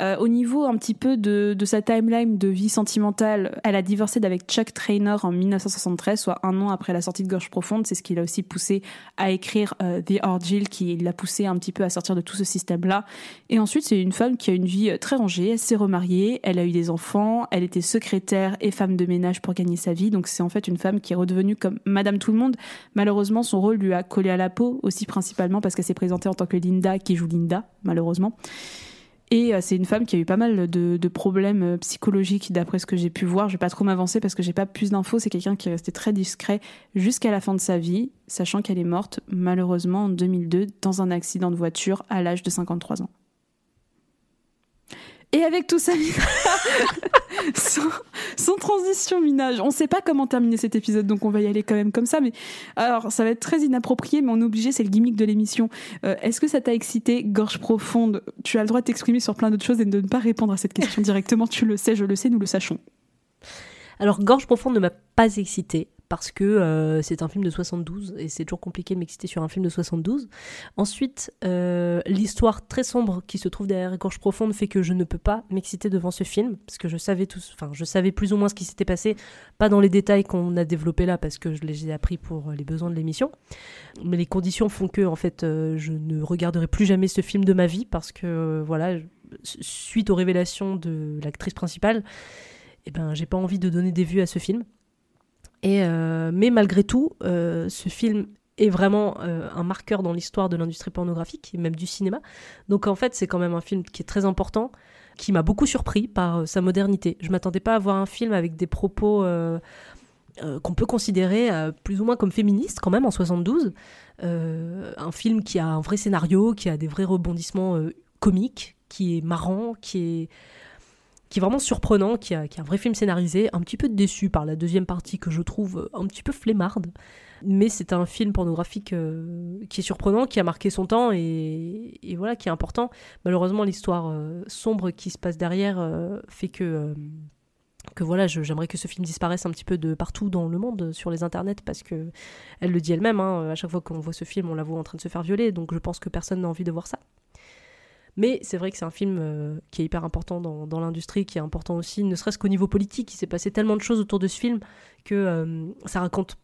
Euh, au niveau un petit peu de, sa timeline de vie sentimentale, elle a divorcé avec Chuck Traynor en 1973, soit un an après la sortie de Gorge Profonde. C'est ce qui l'a aussi poussé à écrire euh, The Ordeal, qui l'a poussé un petit peu à sortir de tout ce système-là. Et ensuite, c'est une femme qui a une vie euh, très rangée. Elle s'est remariée, elle a eu des enfants, elle était secrétaire et femme de ménage pour gagner sa vie. Donc c'est en fait une femme qui est redevenue comme Madame Tout le Monde. Malheureusement, son rôle lui a collé à la peau, aussi principalement parce qu'elle s'est présentée en tant que Linda, qui joue Linda, malheureusement. Et euh, c'est une femme qui a eu pas mal de, problèmes euh, psychologiques d'après ce que j'ai pu voir. Je vais pas trop m'avancer parce que j'ai pas plus d'infos. C'est quelqu'un qui est resté très discret jusqu'à la fin de sa vie, sachant qu'elle est morte malheureusement en 2002 dans un accident de voiture à l'âge de 53 ans. Et avec tout ça, <laughs> sans, transition minage, on ne sait pas comment terminer cet épisode, donc on va y aller quand même comme ça. Mais alors, ça va être très inapproprié, mais on est obligé, c'est le gimmick de l'émission. Euh, est-ce que ça t'a excité, gorge profonde? Tu as le droit de t'exprimer sur plein d'autres choses et de ne pas répondre à cette question directement. Tu le sais, je le sais, nous le sachons. Alors, gorge profonde ne m'a pas excité parce que euh, c'est un film de 72 et c'est toujours compliqué de m'exciter sur un film de 72. Ensuite, euh, l'histoire très sombre qui se trouve derrière Gorge Profonde fait que je ne peux pas m'exciter devant ce film parce que je savais tous, enfin je savais plus ou moins ce qui s'était passé, pas dans les détails qu'on a développés là parce que je les ai appris pour les besoins de l'émission, mais les conditions font que en fait euh, je ne regarderai plus jamais ce film de ma vie parce que voilà suite aux révélations de l'actrice principale, eh ben j'ai pas envie de donner des vues à ce film. Euh, mais malgré tout, euh, ce film est vraiment euh, un marqueur dans l'histoire de l'industrie pornographique et même du cinéma. Donc en fait, c'est quand même un film qui est très important, qui m'a beaucoup surpris par sa modernité. Je m'attendais pas à voir un film avec des propos qu'on peut considérer plus ou moins comme féministes quand même en 72. un film qui a un vrai scénario, qui a des vrais rebondissements comiques, qui est marrant, qui est qui est vraiment surprenant, qui a un vrai film scénarisé, un petit peu déçu par la deuxième partie que je trouve un petit peu flemmarde. Mais c'est un film pornographique euh, qui est surprenant, qui a marqué son temps et, voilà, qui est important. Malheureusement, l'histoire euh, sombre qui se passe derrière euh, fait que que voilà, j'aimerais que ce film disparaisse un petit peu de partout dans le monde sur les internets parce que elle le dit elle-même. Hein, à chaque fois qu'on voit ce film, on la voit en train de se faire violer, donc je pense que personne n'a envie de voir ça. Mais c'est vrai que c'est un film euh, qui est hyper important dans, l'industrie, qui est important aussi, ne serait-ce qu'au niveau politique. Il s'est passé tellement de choses autour de ce film que euh, ça raconte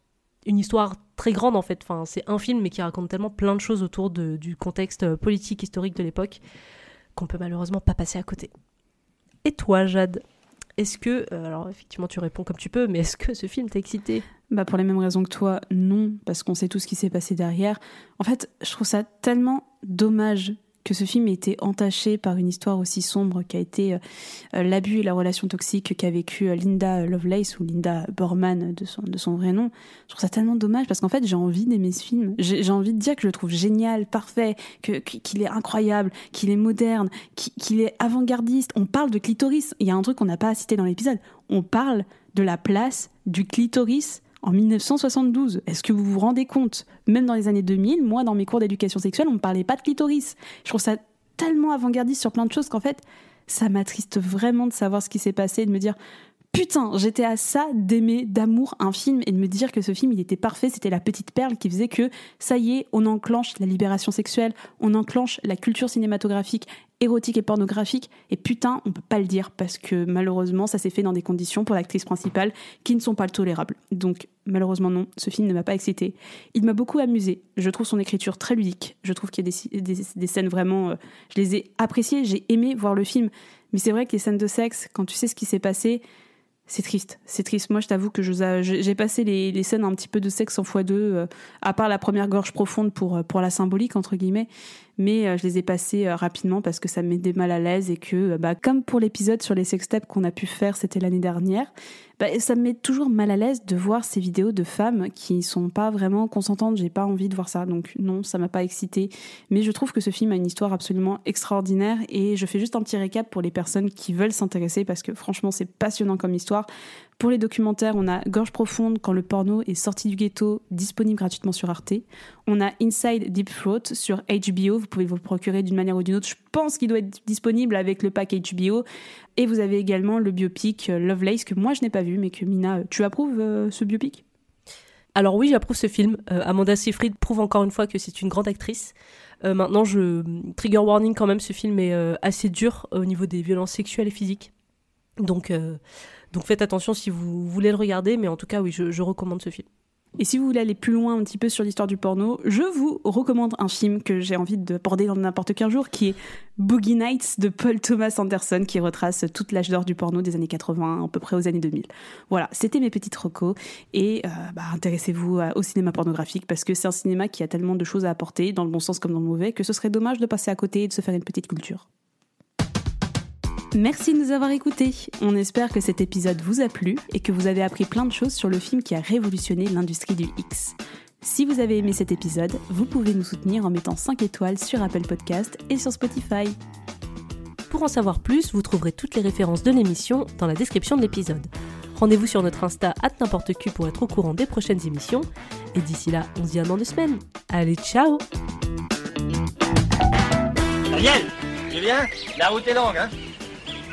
une histoire très grande en fait. Enfin, c'est un film, mais qui raconte tellement plein de choses autour du contexte euh, politique, historique de l'époque, qu'on peut malheureusement pas passer à côté. Et toi, Jade est-ce que, alors effectivement tu réponds comme tu peux, mais est-ce que ce film t'a excité? Bah pour les mêmes raisons que toi, non, parce qu'on sait tout ce qui s'est passé derrière. En fait, je trouve ça tellement dommage que ce film ait été entaché par une histoire aussi sombre qu'a été euh, euh, l'abus et la relation toxique qu'a vécu euh, Linda Lovelace ou Linda Borman de son, vrai nom. Je trouve ça tellement dommage parce qu'en fait j'ai envie d'aimer ce film. J'ai envie de dire que je le trouve génial, parfait, qu'il est incroyable, qu'il est moderne, qu'il est avant-gardiste. On parle de clitoris. Il y a un truc qu'on n'a pas cité dans l'épisode. On parle de la place du clitoris en 1972. Est-ce que vous vous rendez compte Même dans les années 2000, moi, dans mes cours d'éducation sexuelle, on ne parlait pas de clitoris. Je trouve ça tellement avant-gardiste sur plein de choses qu'en fait, ça m'attriste vraiment de savoir ce qui s'est passé et de me dire putain, j'étais à ça d'aimer, d'amour un film et de me dire que ce film, il était parfait, c'était la petite perle qui faisait que, ça y est, on enclenche la libération sexuelle, on enclenche la culture cinématographique érotique et pornographique, et putain, on peut pas le dire parce que malheureusement, ça s'est fait dans des conditions pour l'actrice principale qui ne sont pas tolérables. Donc, malheureusement, non, ce film ne m'a pas excité. Il m'a beaucoup amusé. Je trouve son écriture très ludique. Je trouve qu'il y a des, scènes vraiment. Euh, je les ai appréciées, j'ai aimé voir le film. Mais c'est vrai que les scènes de sexe, quand tu sais ce qui s'est passé, c'est triste, c'est triste. Moi, je t'avoue que j'ai passé les, scènes un petit peu de sexe en fois deux, euh, à part la première gorge profonde pour, euh, pour la symbolique, entre guillemets. Mais euh, je les ai passées rapidement parce que ça me mal à l'aise et que, bah, comme pour l'épisode sur les sextapes qu'on a pu faire, c'était l'année dernière, bah, ça me met toujours mal à l'aise de voir ces vidéos de femmes qui sont pas vraiment consentantes. J'ai pas envie de voir ça, donc non, ça m'a pas excité. Mais je trouve que ce film a une histoire absolument extraordinaire et je fais juste un petit récap pour les personnes qui veulent s'intéresser parce que franchement c'est passionnant comme histoire. Pour les documentaires, on a Gorge profonde quand le porno est sorti du ghetto, disponible gratuitement sur Arte. On a Inside Deep Throat sur HBO, vous pouvez vous le procurer d'une manière ou d'une autre. Je pense qu'il doit être disponible avec le pack HBO. Et vous avez également le biopic euh, Lovelace que moi je n'ai pas vu, mais que Mina, tu approuves euh, ce biopic? Alors oui, j'approuve ce film. Euh, Amanda Seyfried prouve encore une fois que c'est une grande actrice. maintenant, je trigger warning quand même, ce film est assez dur au niveau des violences sexuelles et physiques. Donc donc faites attention si vous voulez le regarder, mais en tout cas, oui, je, recommande ce film. Et si vous voulez aller plus loin un petit peu sur l'histoire du porno, je vous recommande un film que j'ai envie de porter dans n'importe quel jour, qui est Boogie Nights de Paul Thomas Anderson, qui retrace toute l'âge d'or du porno des années 80, à peu près aux années 2000. Voilà, c'était mes petites recos. Et euh, bah, intéressez-vous au cinéma pornographique, parce que c'est un cinéma qui a tellement de choses à apporter, dans le bon sens comme dans le mauvais, que ce serait dommage de passer à côté et de se faire une petite culture. Merci de nous avoir écoutés. On espère que cet épisode vous a plu et que vous avez appris plein de choses sur le film qui a révolutionné l'industrie du X. Si vous avez aimé cet épisode, vous pouvez nous soutenir en mettant 5 étoiles sur Apple Podcast et sur Spotify. Pour en savoir plus, vous trouverez toutes les références de l'émission dans la description de l'épisode. Rendez-vous sur notre Insta at n'importe qui pour être au courant des prochaines émissions. Et d'ici là, on se dit à dans deux semaines. Allez, ciao Daniel Julien La route est longue, hein?